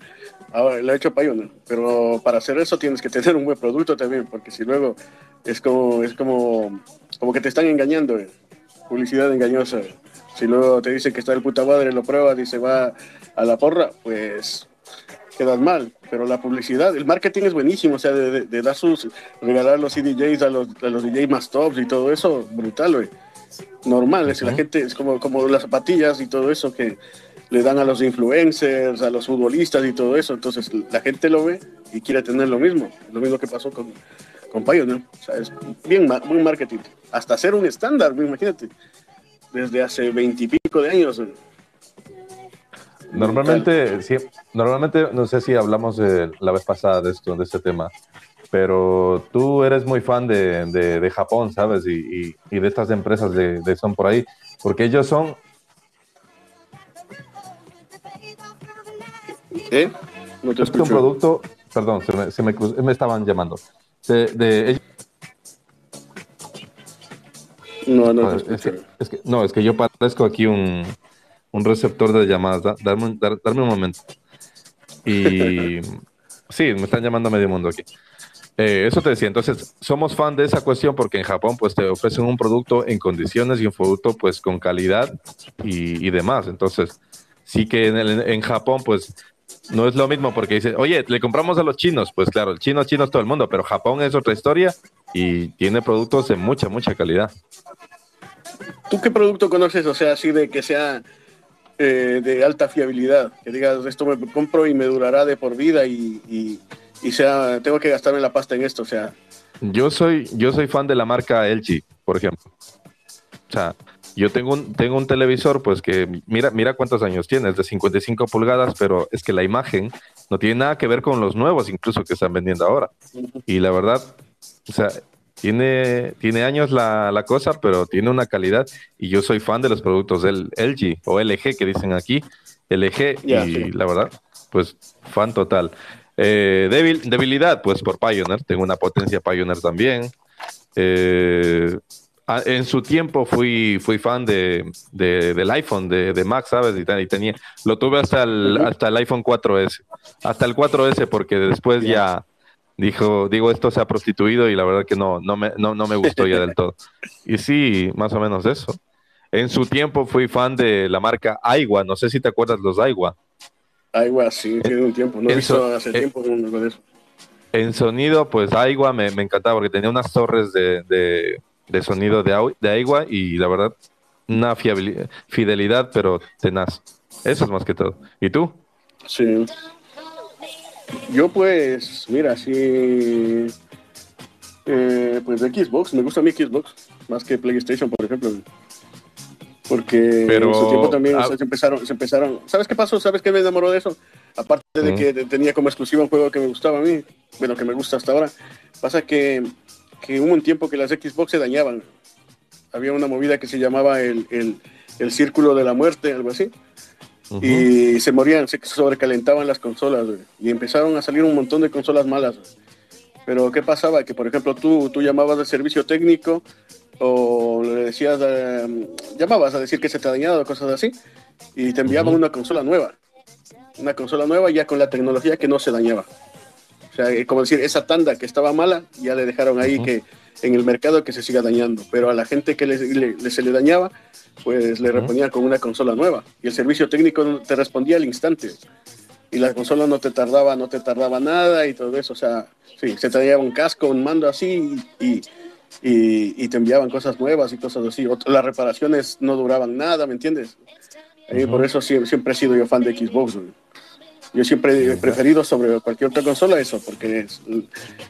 ahora lo ha hecho Pioneer, pero para hacer eso tienes que tener un buen producto también, porque si luego es como, es como, como que te están engañando, eh. publicidad engañosa. Si luego te dicen que está el puta madre, lo pruebas y se va a la porra, pues quedas mal. Pero la publicidad, el marketing es buenísimo, o sea, de, de, dar sus, regalar los CDJs a los, a los DJs más tops y todo eso, brutal, güey es uh -huh. la gente es como, como las zapatillas y todo eso que le dan a los influencers, a los futbolistas y todo eso, entonces la gente lo ve y quiere tener lo mismo, lo mismo que pasó con, con Pioneer, o sea, es bien, muy marketing, hasta ser un estándar, imagínate, desde hace veintipico de años. Normalmente, sí, normalmente, no sé si hablamos de, la vez pasada de esto, de este tema, pero tú eres muy fan de, de, de Japón, ¿sabes? Y, y, y, de estas empresas de, de son por ahí, porque ellos son... ¿Eh? No te es un producto, perdón, se me, se me, cruz, me estaban llamando. De, de, no, no, es que, es que, no, es que yo parezco aquí un, un receptor de llamadas. Da, darme, dar, darme un momento. Y sí, me están llamando a medio mundo aquí. Eh, eso te decía, entonces somos fan de esa cuestión porque en Japón pues te ofrecen un producto en condiciones y un producto pues con calidad y, demás. Entonces sí que en, el, en, Japón pues no es lo mismo porque dice, oye, le compramos a los chinos. Pues claro, el chino, chino es todo el mundo, pero Japón es otra historia y tiene productos de mucha, mucha calidad. ¿Tú qué producto conoces? O sea, así de que sea eh, de alta fiabilidad, que digas, esto me compro y me durará de por vida y y sea, tengo que gastarme la pasta en esto, o sea. Yo soy, yo soy fan de la marca LG, por ejemplo. O sea, yo tengo un, tengo un televisor, pues que mira, mira cuántos años tiene, es de 55 pulgadas, pero es que la imagen no tiene nada que ver con los nuevos, incluso que están vendiendo ahora. Y la verdad, o sea, tiene, tiene años la, la cosa, pero tiene una calidad. Y yo soy fan de los productos del LG o LG que dicen aquí, LG, yeah, y sí. la verdad, pues fan total. Eh, débil, debilidad, pues por Pioneer, tengo una potencia Pioneer también. Eh, a- en su tiempo fui, fui fan de, de- del iPhone, de, de Mac, ¿sabes? Y, tenía, lo tuve hasta el, hasta el iPhone 4S, hasta el 4S, porque después ya dijo, digo, esto se ha prostituido y la verdad que no, no, me, no, no me gustó ya del todo. Y sí, más o menos eso. En su tiempo fui fan de la marca Aiwa, no sé si te acuerdas los Aiwa. Aiwa, sí, tiene un tiempo. No he visto hace eh, tiempo uno con eso. En sonido, pues Aiwa me, me encantaba porque tenía unas torres de, de- de sonido de, de Aiwa y la verdad, una fidelidad, pero tenaz. Eso es más que todo. ¿Y tú? Sí. Yo pues, mira, sí. eh, pues de Xbox, me gusta mi Xbox, más que PlayStation, por ejemplo. Porque Pero, en su tiempo también ah- o sea, se empezaron, se empezaron. ¿Sabes qué pasó? ¿Sabes qué me enamoró de eso? Aparte de que tenía como exclusiva un juego que me gustaba a mí, bueno, que me gusta hasta ahora, pasa que, que hubo un tiempo que las Xbox se dañaban. Había una movida que se llamaba el, el, el círculo de la muerte, algo así y se morían, se sobrecalentaban las consolas güey, y empezaron a salir un montón de consolas malas. güey. Pero ¿qué pasaba? Que por ejemplo tú, tú llamabas al servicio técnico o le decías, eh, llamabas a decir que se te ha dañado, cosas así, y te enviaban una consola nueva. Una consola nueva ya con la tecnología que no se dañaba. O sea, eh, como decir, esa tanda que estaba mala, ya le dejaron ahí que en el mercado que se siga dañando. Pero a la gente que le, le- le- se le dañaba, pues le reponían con una consola nueva. Y el servicio técnico te respondía al instante. Y la consola no te tardaba, no te tardaba nada y todo eso. O sea, sí, se dañaba un casco, un mando así y, y, y te enviaban cosas nuevas y cosas así. Ot- las reparaciones no duraban nada, ¿me entiendes? Y por eso sie- siempre he sido yo fan de Xbox. güey. Yo siempre he preferido sobre cualquier otra consola eso, porque es-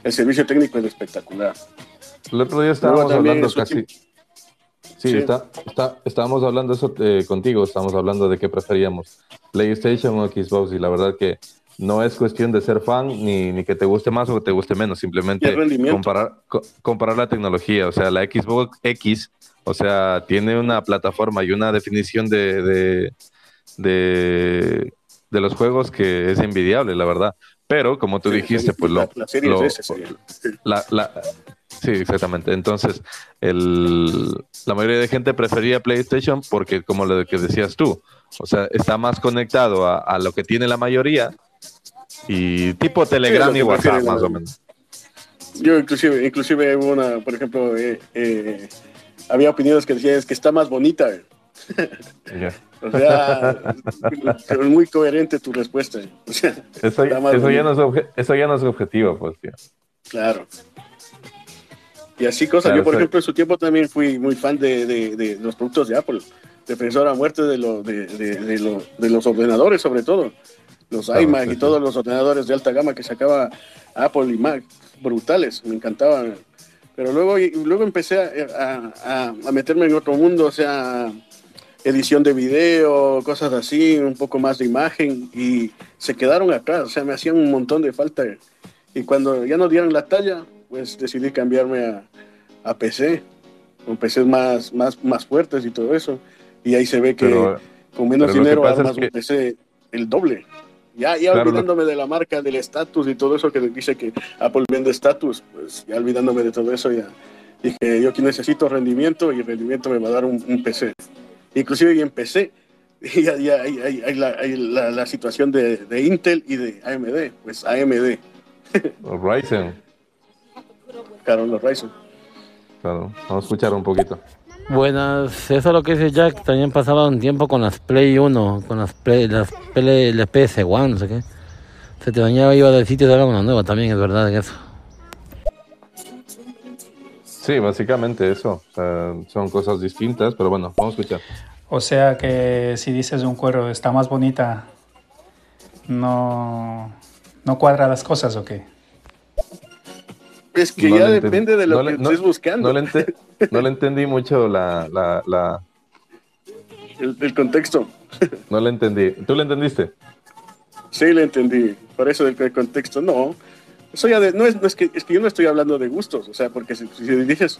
el, servicio técnico es espectacular. El otro día estábamos hablando casi. tiempo- Sí, Sí. Está, está- estábamos hablando eso eh, contigo, estábamos hablando de qué preferíamos, PlayStation o Xbox, y la verdad que no es cuestión de ser fan ni, ni que te guste más o que te guste menos, simplemente comparar, co- comparar la tecnología. O sea, la Xbox X, o sea, tiene una plataforma y una definición de, de, de, de los juegos que es envidiable, la verdad. Pero, como tú dijiste, pues lo, La, la sí, exactamente. Entonces, el, la mayoría de gente prefería PlayStation porque, como lo que decías tú, o sea, está más conectado a, a lo que tiene la mayoría y tipo Telegram y WhatsApp, más o menos. Yo inclusive, inclusive hubo una, por ejemplo, eh, eh, había opiniones que decían es que está más bonita. O sea, es muy coherente tu respuesta. güey. O sea, Eso, ya no es eso ya no es objetivo, pues, tío. Claro. Y así cosas. Claro, Yo, por ejemplo, en su tiempo también fui muy fan de, de- de los productos de Apple. Defensor a muerte de, lo- de, lo- de los ordenadores, sobre todo. Los Claro, iMac sí, y sí. todos los ordenadores de alta gama que sacaba Apple y Mac. Brutales, me encantaban. Pero luego, y luego empecé a, a- a meterme en otro mundo, o sea, edición de video, cosas así, un poco más de imagen, y se quedaron acá, o sea, me hacían un montón de falta. Y cuando ya no dieron la talla, pues decidí cambiarme a, a PC, con PCs más, más, más fuertes y todo eso. Y ahí se ve que Pero- con menos lo dinero armas que- un PC el doble. Ya, ya Claro, lo- olvidándome de la marca, del estatus y todo eso que dice que Apple vende estatus, pues ya olvidándome de todo eso, ya dije, yo aquí necesito rendimiento y el rendimiento me va a dar un, un PC. Inclusive y en PC, ya, ya hay, hay- hay la, hay la- la situación de, de Intel y de AMD, pues AMD, Ryzen, claro, los Ryzen. claro. Vamos a escuchar un poquito. Buenas, eso es lo que dice Jack. También pasaba un tiempo con las Play 1, con las Play, las Play, las PS1, no sé qué. Se te dañaba, iba del sitio y daba una nueva también, es verdad eso. Sí, básicamente eso. O sea, son cosas distintas, pero bueno, vamos a escuchar. O sea que si dices un cuero está más bonita, no, no cuadra las cosas o qué? Es que No ya depende de lo no que le- no- estés buscando, No le, ente- no le entendí mucho la, la, la- el, el contexto. No le entendí. ¿Tú le entendiste? Sí, le entendí. Por eso del el contexto, no. Eso ya de- no, es, no es que, es que yo no estoy hablando de gustos, o sea, porque si, si dices,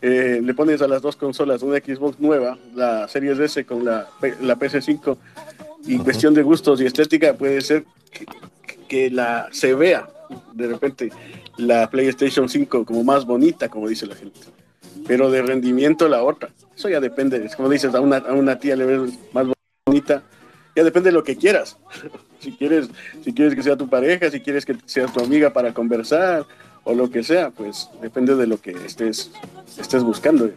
eh, le pones a las dos consolas una Xbox nueva, la Series S con la, la PS5, y cuestión de gustos y estética puede ser que, que la se vea de repente la PlayStation 5 como más bonita, como dice la gente. pero de rendimiento la otra. Eso ya depende, es como dices, a una, a una tía le ves más bonita, ya depende de lo que quieras. si quieres, si quieres que sea tu pareja, si quieres que sea tu amiga para conversar o lo que sea, pues depende de lo que estés, estés buscando.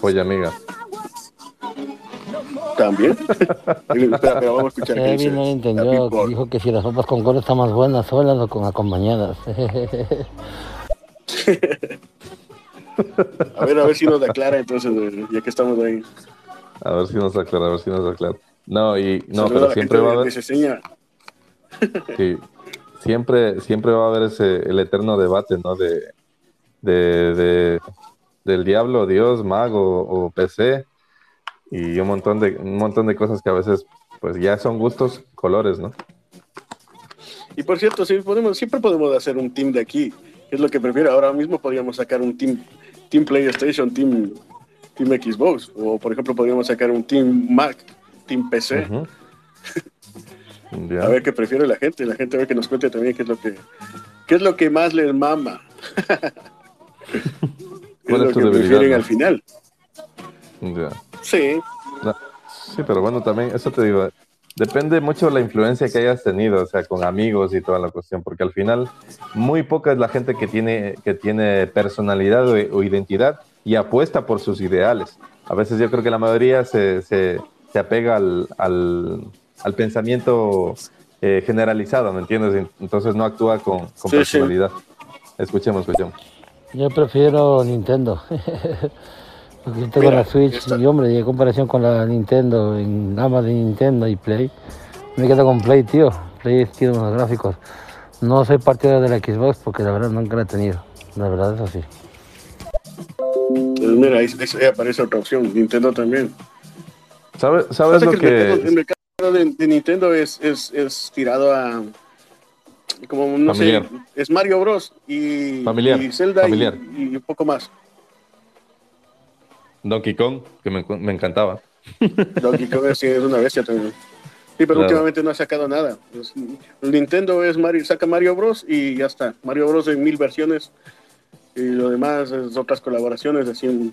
Oye, amiga. También. Espera, pero vamos a escuchar qué dice Kevin no entendió, que dijo que si las sopas con col están más buenas solas o con acompañadas. A ver, a ver si nos aclara entonces, ya que estamos ahí. A ver si nos aclara, a ver si nos aclara. No, y no, Saluda pero siempre va a haber, sí, siempre, siempre va a haber ese, el eterno debate, ¿no? De, de, de- del diablo, Dios, mago o PC y un montón de, un montón de cosas que a veces, pues ya son gustos, colores, ¿no? Y por cierto, sí, podemos, siempre podemos hacer un team de aquí, que es lo que prefiero. Ahora mismo podríamos sacar un team, team PlayStation, team, team Xbox, o por ejemplo podríamos sacar un team Mac, team PC. A ver qué prefiere la gente, la gente a ver que nos cuente también qué es lo que, qué es lo que más les mama. ¿Qué es ¿Cuál lo es tu que debilidad, prefieren no? al final? Ya. Sí, No, Sí, pero bueno, también, eso te digo, depende mucho de la influencia que hayas tenido, o sea, con amigos y toda la cuestión, porque al final muy poca es la gente que tiene, que tiene personalidad o, o identidad y apuesta por sus ideales. A veces yo creo que la mayoría se, se, se apega al, al, al pensamiento eh, generalizado, ¿me entiendes? Entonces no actúa con, con Sí, sí. personalidad. Escuchemos, escuchemos. Yo prefiero Nintendo. Porque yo tengo Mira, la Switch esta- y hombre, y en comparación con la Nintendo, en gama de Nintendo y Play, me quedo con Play, tío. Play tiene unos gráficos. No soy partidario de la Xbox porque la verdad nunca la he tenido. La verdad es así. mira, ahí, ahí aparece otra opción, Nintendo también. ¿Sabes, sabes lo que que... el mercado, el mercado de, de Nintendo es, es, es tirado a como no Familiar. sé, es Mario Bros y, Familiar, y Zelda y-. Y, un poco más. Donkey Kong, que me, me encantaba. Donkey Kong sí es una bestia también. Sí, pero Claro. últimamente no ha sacado nada. Nintendo es Mario, saca Mario Bros y ya está. Mario Bros en mil versiones y lo demás es otras colaboraciones así. en-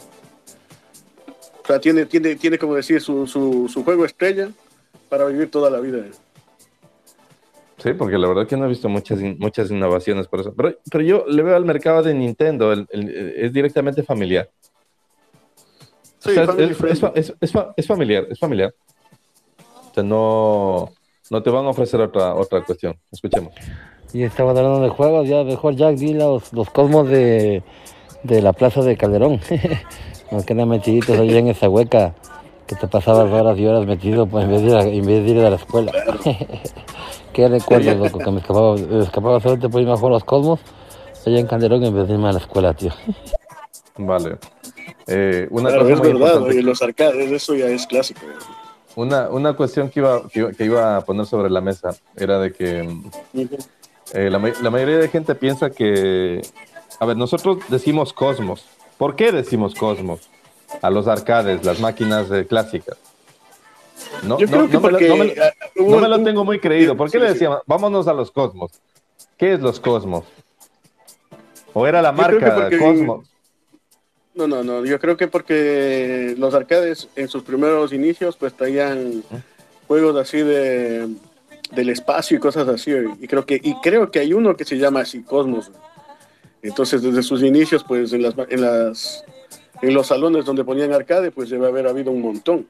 O sea, tiene, tiene, tiene como decir su, su, su juego estrella para vivir toda la vida. Sí, porque la verdad que no he visto muchas, muchas innovaciones por eso. Pero, pero yo le veo al mercado de Nintendo, el- el- es directamente familiar. Sí, O sea, es- es, es es- es fa- es familiar, es familiar. O sea, no, no te van a ofrecer otra, otra cuestión. Escuchemos. Y estaba hablando de juegos, ya mejor Jack, di los, los cosmos de, de la plaza de Calderón. Nos quedan metiditos ahí en esa hueca que te pasabas horas y horas metido pues, en, vez de ir a, en vez de ir a la escuela. Qué recuerdos, loco, que me escapaba, me escapaba solamente por irme a jugar a los cosmos allá en Calderón en vez de irme a la escuela, tío. Vale. Eh, una Claro, cosa es muy verdad, importante. oye, los arcades, eso ya es clásico. Una, una cuestión que iba, que, iba- que iba a poner sobre la mesa era de que eh, la, ma- la mayoría de gente piensa que, a ver, nosotros decimos cosmos. ¿Por qué decimos cosmos? A los arcades, las máquinas eh, clásicas. No, Yo no, creo que no me lo- no me ah, no hubo me lo un- tengo muy creído. ¿Por qué Sí, le sí. decíamos, vámonos a los cosmos? ¿Qué es los cosmos? ¿O era la marca Cosmos? No, no, no. Yo creo que porque los arcades en sus primeros inicios pues traían juegos así de del espacio y cosas así. Y creo que y creo que hay uno que se llama así Cosmos. Entonces desde sus inicios pues en las en las en los salones donde ponían arcade pues debe haber habido un montón.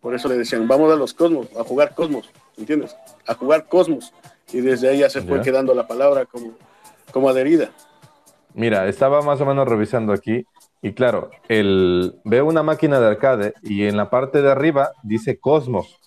Por eso le decían, vamos a los Cosmos, a jugar Cosmos, ¿entiendes? A jugar Cosmos. Y desde ahí ya se fue Ya. quedando la palabra como, como adherida. Mira, estaba más o menos revisando aquí y claro, el, veo una máquina de arcade y en la parte de arriba dice Cosmos.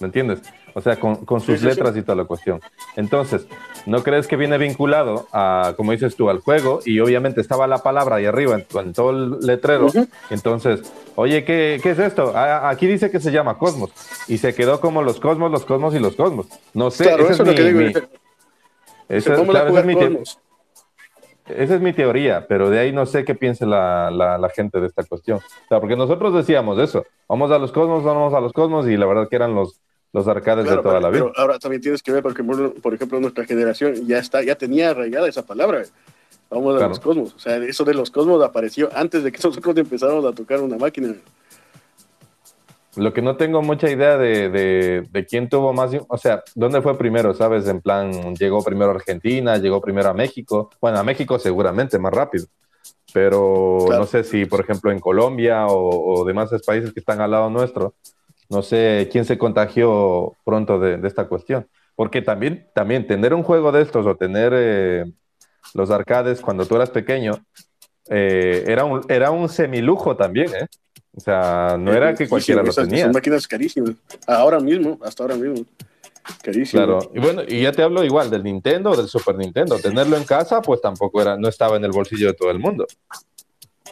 ¿me entiendes? O sea, con, con sus Sí, sí, letras y toda la cuestión. Entonces, ¿no crees que viene vinculado a, como dices tú, al juego? Y obviamente estaba la palabra ahí arriba en, en todo el letrero. Entonces, oye, ¿qué, qué es esto? Ah, aquí dice que se llama Cosmos. Y se quedó como los Cosmos, los Cosmos y los Cosmos. No sé, Claro, esa eso es es lo que digo. mi- esa es- claro, esa mi esa es mi teoría, pero de ahí no sé qué piense la, la- la gente de esta cuestión. O sea, porque nosotros decíamos eso, vamos a los cosmos, vamos a los cosmos, y la verdad que eran los, los arcades Claro, de toda la vida. pero ahora también tienes que ver, porque por, por ejemplo nuestra generación ya está, ya tenía arraigada esa palabra. Vamos a Claro. los cosmos. O sea, eso de los cosmos apareció antes de que nosotros empezáramos a tocar una máquina. Lo que no tengo mucha idea de, de, de quién tuvo más, o sea, ¿dónde fue primero? ¿Sabes? En plan, llegó primero a Argentina, llegó primero a México. Bueno, a México seguramente más rápido. Pero Claro. no sé si, por ejemplo, en Colombia o, o demás países que están al lado nuestro, no sé quién se contagió pronto de, de esta cuestión. Porque también, también tener un juego de estos o tener eh, los arcades cuando tú eras pequeño, eh, era, un, era un semilujo también, ¿eh? O sea, no era que cualquiera lo tenía. Son máquinas carísimas. Ahora mismo, hasta ahora mismo. Carísimas. Claro, y bueno, y ya te hablo igual del Nintendo o del Super Nintendo. Tenerlo en casa, pues tampoco era, no estaba en el bolsillo de todo el mundo.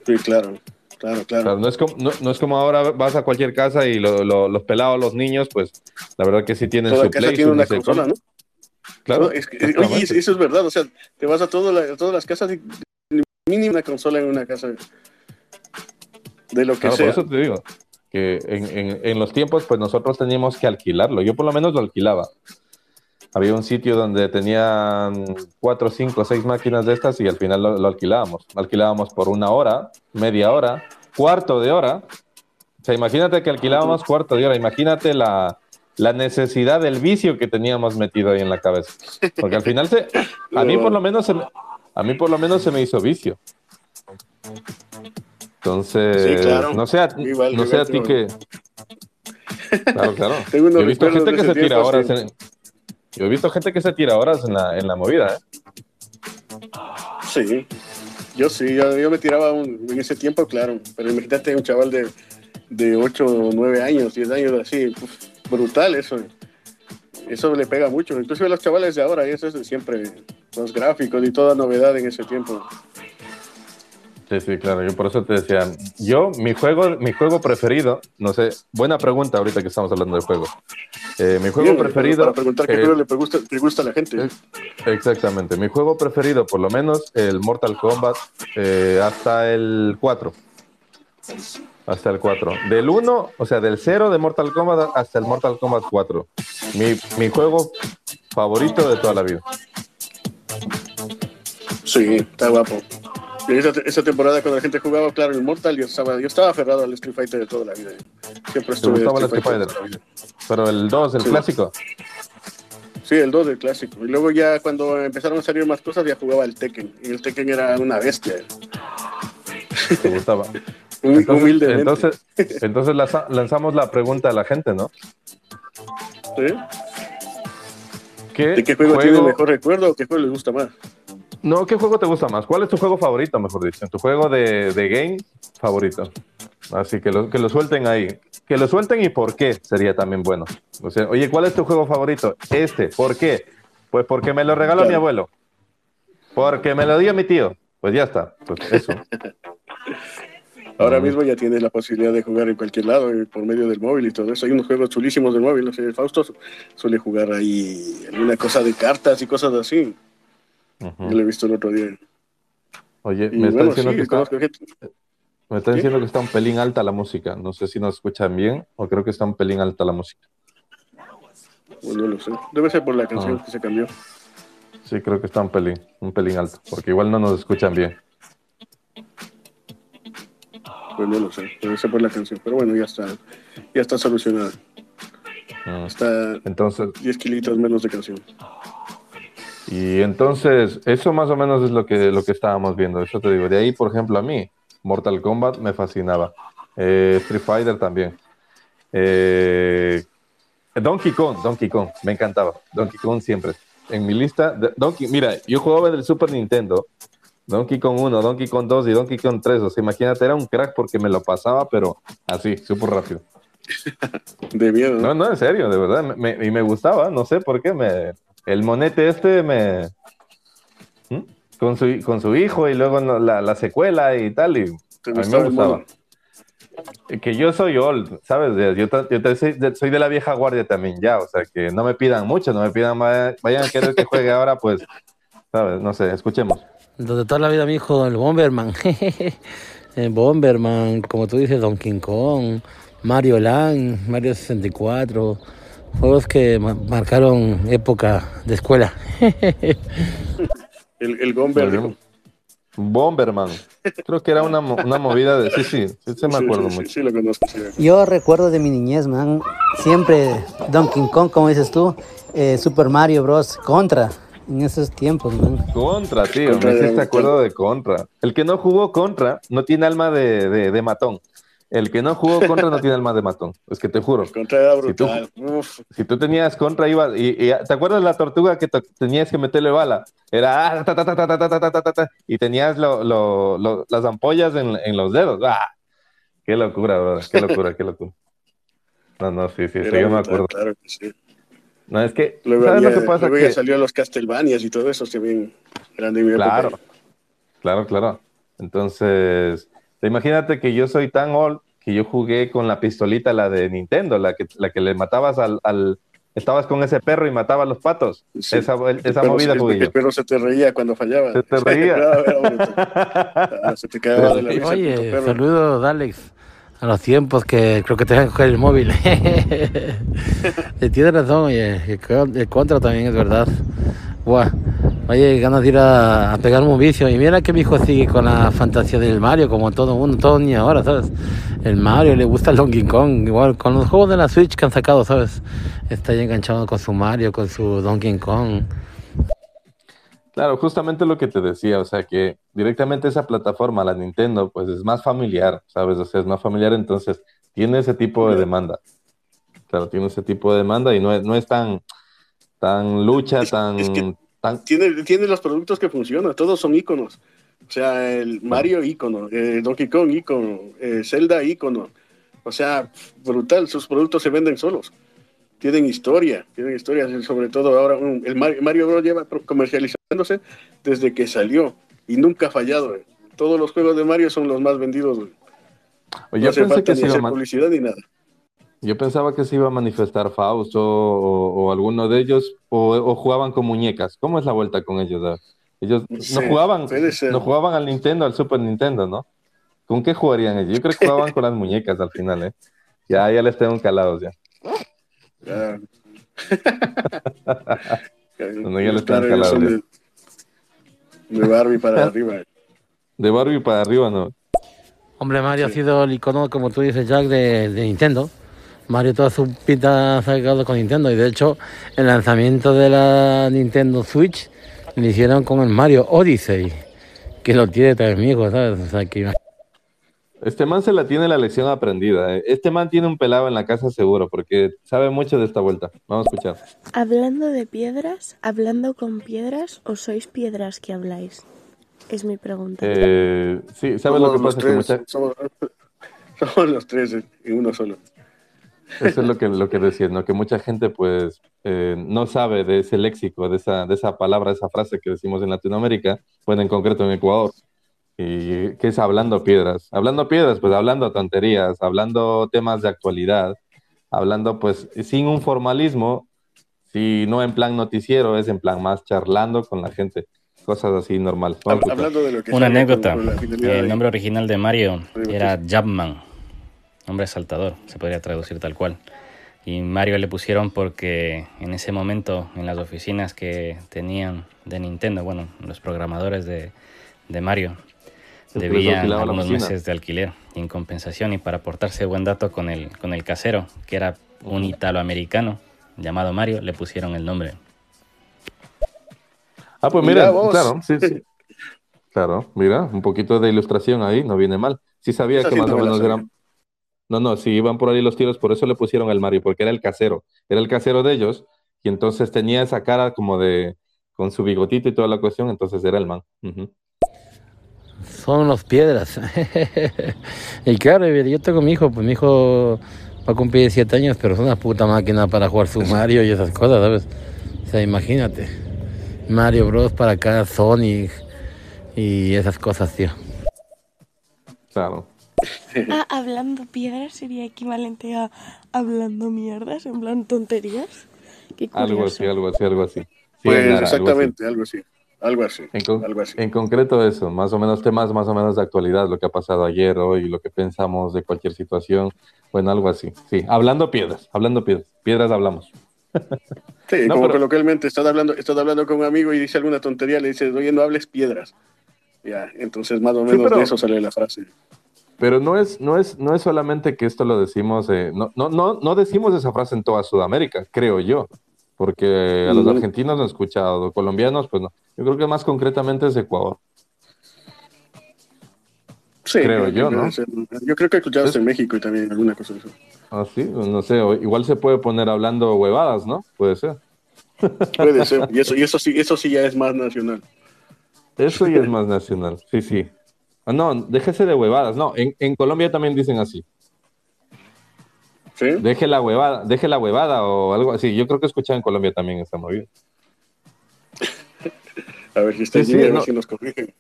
Sí, claro. Claro, claro. Claro, no, es como, no, no es como ahora vas a cualquier casa y lo- lo- los pelados, los niños, pues la verdad que sí tienen Toda su casa Play, tiene su una consola. ¿no? Claro. No, es que- exactamente. oye, eso es verdad. O sea, te vas a, todo la- a todas las casas y mínimo una consola en una casa. De lo que Claro, por sea. eso te digo que en, en- en los tiempos, pues nosotros teníamos que alquilarlo. Yo por lo menos lo alquilaba. Había un sitio donde tenían cuatro, cinco, seis máquinas de estas y al final lo, lo alquilábamos. Alquilábamos por una hora, media hora, cuarto de hora. O sea, imagínate que alquilábamos cuarto de hora. Imagínate la, la necesidad del vicio que teníamos metido ahí en la cabeza. Porque al final se, a mí por lo menos se a mí por lo menos se me hizo vicio. Entonces, Sí, claro. no sé a, Igual, no sé igual a ti que-. Claro, claro. Yo he visto gente que se tira horas en... Yo he visto gente que se tira horas en la, en la movida, ¿eh? Sí. Yo sí, yo, yo me tiraba un- en ese tiempo, claro. Pero imagínate un chaval de, de 8 o 9 años, 10 años así. brutal eso. Eso le pega mucho. Inclusive a los chavales de ahora, y eso es de siempre. Los gráficos y toda novedad en ese tiempo. Sí, sí, claro. Yo por eso te decía, yo, mi juego, mi juego preferido, no sé, buena pregunta ahorita que estamos hablando de juego. Eh, mi juego Bien, preferido... Para preguntar qué eh, juego le gusta, le gusta a la gente. Exactamente. Mi juego preferido, por lo menos, el Mortal Kombat, eh, hasta el 4. Hasta el 4. Del 1, o sea, del 0 de Mortal Kombat hasta el Mortal Kombat 4. Mi, mi juego favorito de toda la vida. Sí, está guapo. Esa, esa temporada cuando la gente jugaba, claro, Immortal, yo estaba, yo estaba aferrado al Street Fighter de toda la vida. Siempre ¿Te estuve gustaba el Street Street Fighter? Pero el 2, el Sí. clásico. Sí, el 2 del clásico. Y luego ya cuando empezaron a salir más cosas, ya jugaba el Tekken. Y el Tekken era una bestia. ¿Te gustaba? Hum- Entonces, entonces, entonces lanza- lanzamos la pregunta a la gente, ¿no? ¿Sí? ¿Qué ¿De qué juego, juego- tiene mejor recuerdo o qué juego les gusta más? No, ¿qué juego te gusta más? ¿Cuál es tu juego favorito, mejor dicho? Tu juego de, de game favorito. Así que lo, que lo suelten ahí. Que lo suelten y por qué sería también bueno. O sea, oye, ¿cuál es tu juego favorito? Este. ¿Por qué? Pues porque me lo regaló Claro. mi abuelo. Porque me lo dio mi tío. Pues ya está. Pues eso. Ahora mismo ya tienes la posibilidad de jugar en cualquier lado eh, por medio del móvil y todo eso. Hay unos juegos chulísimos del móvil. No sé, Fausto su- suele jugar ahí alguna cosa de cartas y cosas así. Ujú. Yo lo he visto el otro día. Oye, Y me está bueno, diciendo sí, que está, gente. me está diciendo que está un pelín alta la música. No sé si nos escuchan bien o creo que está un pelín alta la música. Bueno, no lo sé. Debe ser por la canción Ah. que se cambió. Sí, creo que está un pelín, un pelín alto, porque igual no nos escuchan bien. Pues no lo sé. Debe ser por la canción. Pero bueno, ya está. Ya está solucionada. Mm. Está Entonces, 10 kilitos menos de canción. Y entonces, eso más o menos es lo que, lo que estábamos viendo. Eso te digo. De ahí, por ejemplo, a mí, Mortal Kombat me fascinaba. Eh, Street Fighter también. Eh, Donkey Kong, Donkey Kong, me encantaba. Donkey Kong siempre. En mi lista, de- Donkey, mira, yo jugaba en el Super Nintendo. Donkey Kong 1, Donkey Kong 2 y Donkey Kong 3. O sea, imagínate, era un crack porque me lo pasaba, pero así, súper rápido. De miedo. No, no, en serio, de verdad. me- me- y me gustaba, no sé por qué. Me, el monete este me. ¿Mm? Con su, con su hijo y luego no- la, la secuela y tal. Y ¿Te a mí me gustaba. Que yo soy old, ¿sabes? De- Yo, yo soy, de, soy de la vieja guardia también ya. O sea, que no me pidan mucho, no me pidan. "Va- Vayan a querer que juegue ahora, pues. ¿Sabes? No sé, escuchemos. Lo de toda la vida, mi hijo, el Bomberman. el Bomberman, como tú dices, Donkey Kong, Mario Land, Mario 64. Juegos que ma- marcaron época de escuela. El, el Gomber. Bueno. Bomberman. Creo que era una, una movida de. Sí, sí, sí, se me acuerdo sí, sí, mucho. Sí, lo conozco. sí. Yo recuerdo de mi niñez, man, siempre Donkey Kong, como dices tú, eh, Super Mario Bros. Contra, en esos tiempos, man. Contra, tío. Contra me de- hiciste acuerdo de Contra. El que no jugó Contra no tiene alma de, de, de matón. El que no jugó contra no tiene el más de matón. Es que te juro. Contra era brutal. Si tú, tenías contra, iba. Y, y, ¿Te acuerdas la tortuga que tenías que meterle bala? Era. Y tenías lo, lo, lo, las ampollas en, los dedos. ¡Ah! Qué locura, bro. Qué locura, qué locura. No, no, sí, sí, eso yo me acuerdo. Claro que sí. No, es que. Luego ¿sabes lo que pasa? Luego que... ya salió los Castlevanias y todo eso también. Eran de mi Claro. Claro, claro. Entonces imagínate que yo soy tan old que yo jugué con la pistolita, la de Nintendo, la que, la que le matabas al, al- Estabas con ese perro y matabas los patos. Sí. Esa, esa perro movida jugué el yo. perro se te reía cuando fallaba. Se te reía. Ah, se te cagaba de la risa Oye, saludos, Alex. A los tiempos que creo que te dejan coger el móvil. Eh, Tienes razón, oye. El el contra también es verdad. Buah. Oye, ganas de ir a, a pegarme un vicio. Y mira que mi hijo sigue con la fantasía del Mario, como todo mundo, todo ni ahora, ¿sabes? El Mario le gusta el Donkey Kong, igual con los juegos de la Switch que han sacado, ¿sabes? Está ahí enganchado con su Mario, con su Donkey Kong. Claro, justamente lo que te decía, o sea que directamente esa plataforma, la Nintendo, pues es más familiar, ¿sabes? O sea, es más familiar, entonces tiene ese tipo de demanda. Claro, tiene ese tipo de demanda y no es, no es tan, tan lucha, tan, tan... Tiene, tiene los productos que funcionan, todos son iconos. O sea, el Mario ícono, eh, Donkey Kong ícono, eh, Zelda ícono. O sea, brutal, sus productos se venden solos. Tienen historia, tienen historia, sobre todo ahora un- el Mario, Mario Bros. lleva comercializándose desde que salió y nunca ha fallado. eh. Todos los juegos de Mario son los más vendidos. Oye, no yo pensé falta que man- publicidad ni nada. Yo pensaba que se iba a manifestar Fausto o, o alguno de ellos o, o jugaban con muñecas. ¿Cómo es la vuelta con ellos? Ellos Sí, no jugaban, no jugaban al Nintendo, al Super Nintendo, ¿no? ¿Con qué jugarían ellos? Yo creo que jugaban con las muñecas al final, ¿eh? Ya, ya les tengo calados ya. Ya. No, ya les Claro, tengo calados de Barbie para arriba. De Barbie para arriba, ¿no? Hombre, Mario ha sido el icono, como tú dices, Jack, de, de Nintendo. Mario toda su pinta ha sacado con Nintendo y de hecho el lanzamiento de la Nintendo Switch lo hicieron con el Mario Odyssey, que lo tiene hijo, ¿sabes? O sea, que Este man se la tiene la lección aprendida. ¿eh? Este man tiene un pelado en la casa seguro porque sabe mucho de esta vuelta. Vamos a escuchar. Hablando de piedras, hablando con piedras o sois piedras que habláis? Es mi pregunta. Eh, sí, ¿sabes lo que Somos los pasa? Que tres, mucha- somos, somos los tres en uno solo. Eso es lo que, lo que decía, ¿no? Que mucha gente, pues, eh, no sabe de ese léxico, de esa, de esa palabra, de esa frase que decimos en Latinoamérica, bueno, en concreto en Ecuador, y que es hablando piedras. Hablando piedras, pues, hablando tonterías, hablando temas de actualidad, hablando, pues, sin un formalismo, si no en plan noticiero, es en plan más charlando con la gente, cosas así escuchar. Hablando de lo que Una anécdota. El nombre original de Mario era Jumpman, hombre saltador, se podría traducir tal cual. Y Mario le pusieron porque en ese momento en las oficinas que tenían de Nintendo, bueno, los programadores de, de Mario, Se debían algunos meses de alquiler y en compensación y para aportarse buen dato con el, con el casero, que era un italoamericano llamado Mario, le pusieron el nombre. Ah, pues Mira mira, claro, sí, sí. Claro, mira, un poquito de ilustración ahí, no viene mal. Sí sabía Esa que sí más o menos sabía. eran... No, no, sí iban por ahí los tiros, por eso le pusieron el Mario, porque era el casero, era el casero de ellos, y entonces tenía esa cara como de, con su bigotito y toda la cuestión, entonces era el man. Son los piedras. y claro, yo tengo mi hijo, pues mi hijo va a cumplir 7 años, pero es una puta máquina para jugar su Mario y esas cosas, ¿sabes? O sea, imagínate. Mario Bros para acá, Sonic y esas cosas, tío. Claro. Ah, hablando piedras sería equivalente a hablando mierdas, en plan tonterías. Qué Algo así, algo así, algo así. Sí, Pues algo así. exactamente, algo así. Algo así. En, con- Algo así. en concreto eso, más o menos temas más o menos de actualidad, lo que ha pasado ayer, hoy, lo que pensamos de cualquier situación, bueno, algo así. Sí, hablando piedras, hablando piedras, piedras hablamos. Sí, No, como pero- coloquialmente, estás hablando, estás hablando con un amigo y dice alguna tontería, le dices, oye, no hables piedras. Ya, entonces más o Sí, menos pero- de eso sale la frase. Pero no es, no es, no es solamente que esto lo decimos, eh, no, no, no, no decimos esa frase en toda Sudamérica, creo yo, porque a los argentinos no he escuchado, colombianos, pues no. Yo creo que más concretamente es Ecuador. Sí, Creo yo, ¿no? Yo creo que escuchaste en México y también alguna cosa de eso. Ah, sí, no sé, igual se puede poner hablando huevadas, ¿no? Puede ser. Puede ser. Y eso, y eso sí, eso sí ya es más nacional. Eso ya es más nacional, sí, sí. Ah, no, déjese de huevadas, no, en, en Colombia también dicen así. ¿Sí? Deje la huevada, deje la huevada o algo así. Yo creo que escuchaba en Colombia también esta movida. A ver si está Sí, sí, no. si nos corrigen.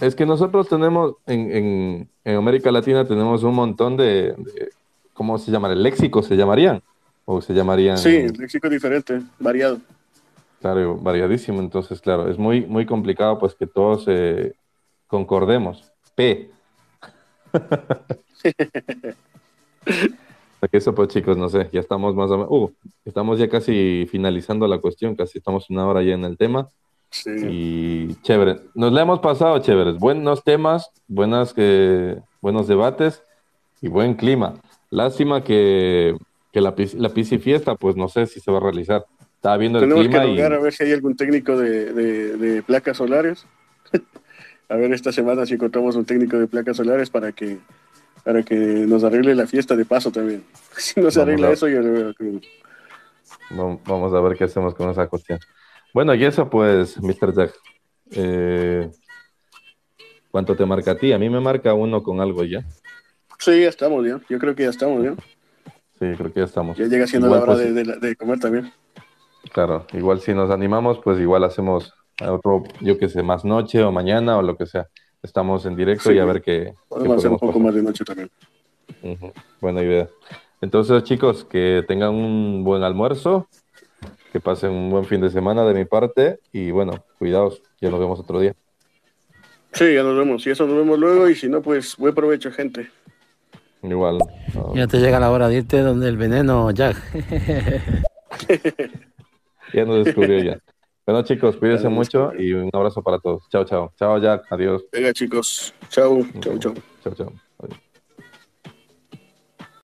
Es que nosotros tenemos, en, en, en América Latina tenemos un montón de, de- ¿cómo se llaman? ¿El léxico se llamarían? ¿O se llamarían? Sí, léxico diferente, variado. Claro, variadísimo. Entonces, claro, es muy, muy complicado pues que todos eh, concordemos. P. Eso pues chicos, no sé, ya estamos más o menos, uh, estamos ya casi finalizando la cuestión, casi estamos una hora ya en el tema. Sí. Y chévere, nos la hemos pasado chéveres, buenos temas, buenas que, buenos debates y buen clima. Lástima que, que la, la pisci fiesta, pues no sé si se va a realizar. Estaba viendo el Tenemos que clima y a ver si hay algún técnico de, de- de placas solares. a ver esta semana si encontramos un técnico de placas solares para que para que nos arregle la fiesta de paso también. Si no se arregla a- eso, yo le veo Vamos a ver qué hacemos con esa cuestión. Bueno, y eso pues, Mr. Jack. Eh, ¿Cuánto te marca a ti? A mí me marca uno con algo ya. Sí, ya estamos ya. Yo creo que ya estamos ya. Sí, creo que ya estamos. Ya llega siendo Igual, la hora pues, de, de de comer también. Claro, igual si nos animamos, pues igual hacemos otro, yo que sé, más noche o mañana o lo que sea. Estamos en directo Sí. y a ver qué, Podemos hacer un poco pasar. más de noche también. Buena idea. Entonces, chicos, que tengan un buen almuerzo, que pasen un buen fin de semana de mi parte y bueno, cuidados, ya nos vemos otro día. Sí, ya nos vemos. Si eso nos vemos luego y si no, pues buen provecho, gente. Igual. no, Ya te llega la hora de irte donde el veneno, Jack. ya nos descubrió ya. Bueno, chicos, cuídense mucho y un abrazo para todos. Chao, chao. Chao, Jack. Adiós. Venga, chicos. Chao, chao, chao. Chao, chao.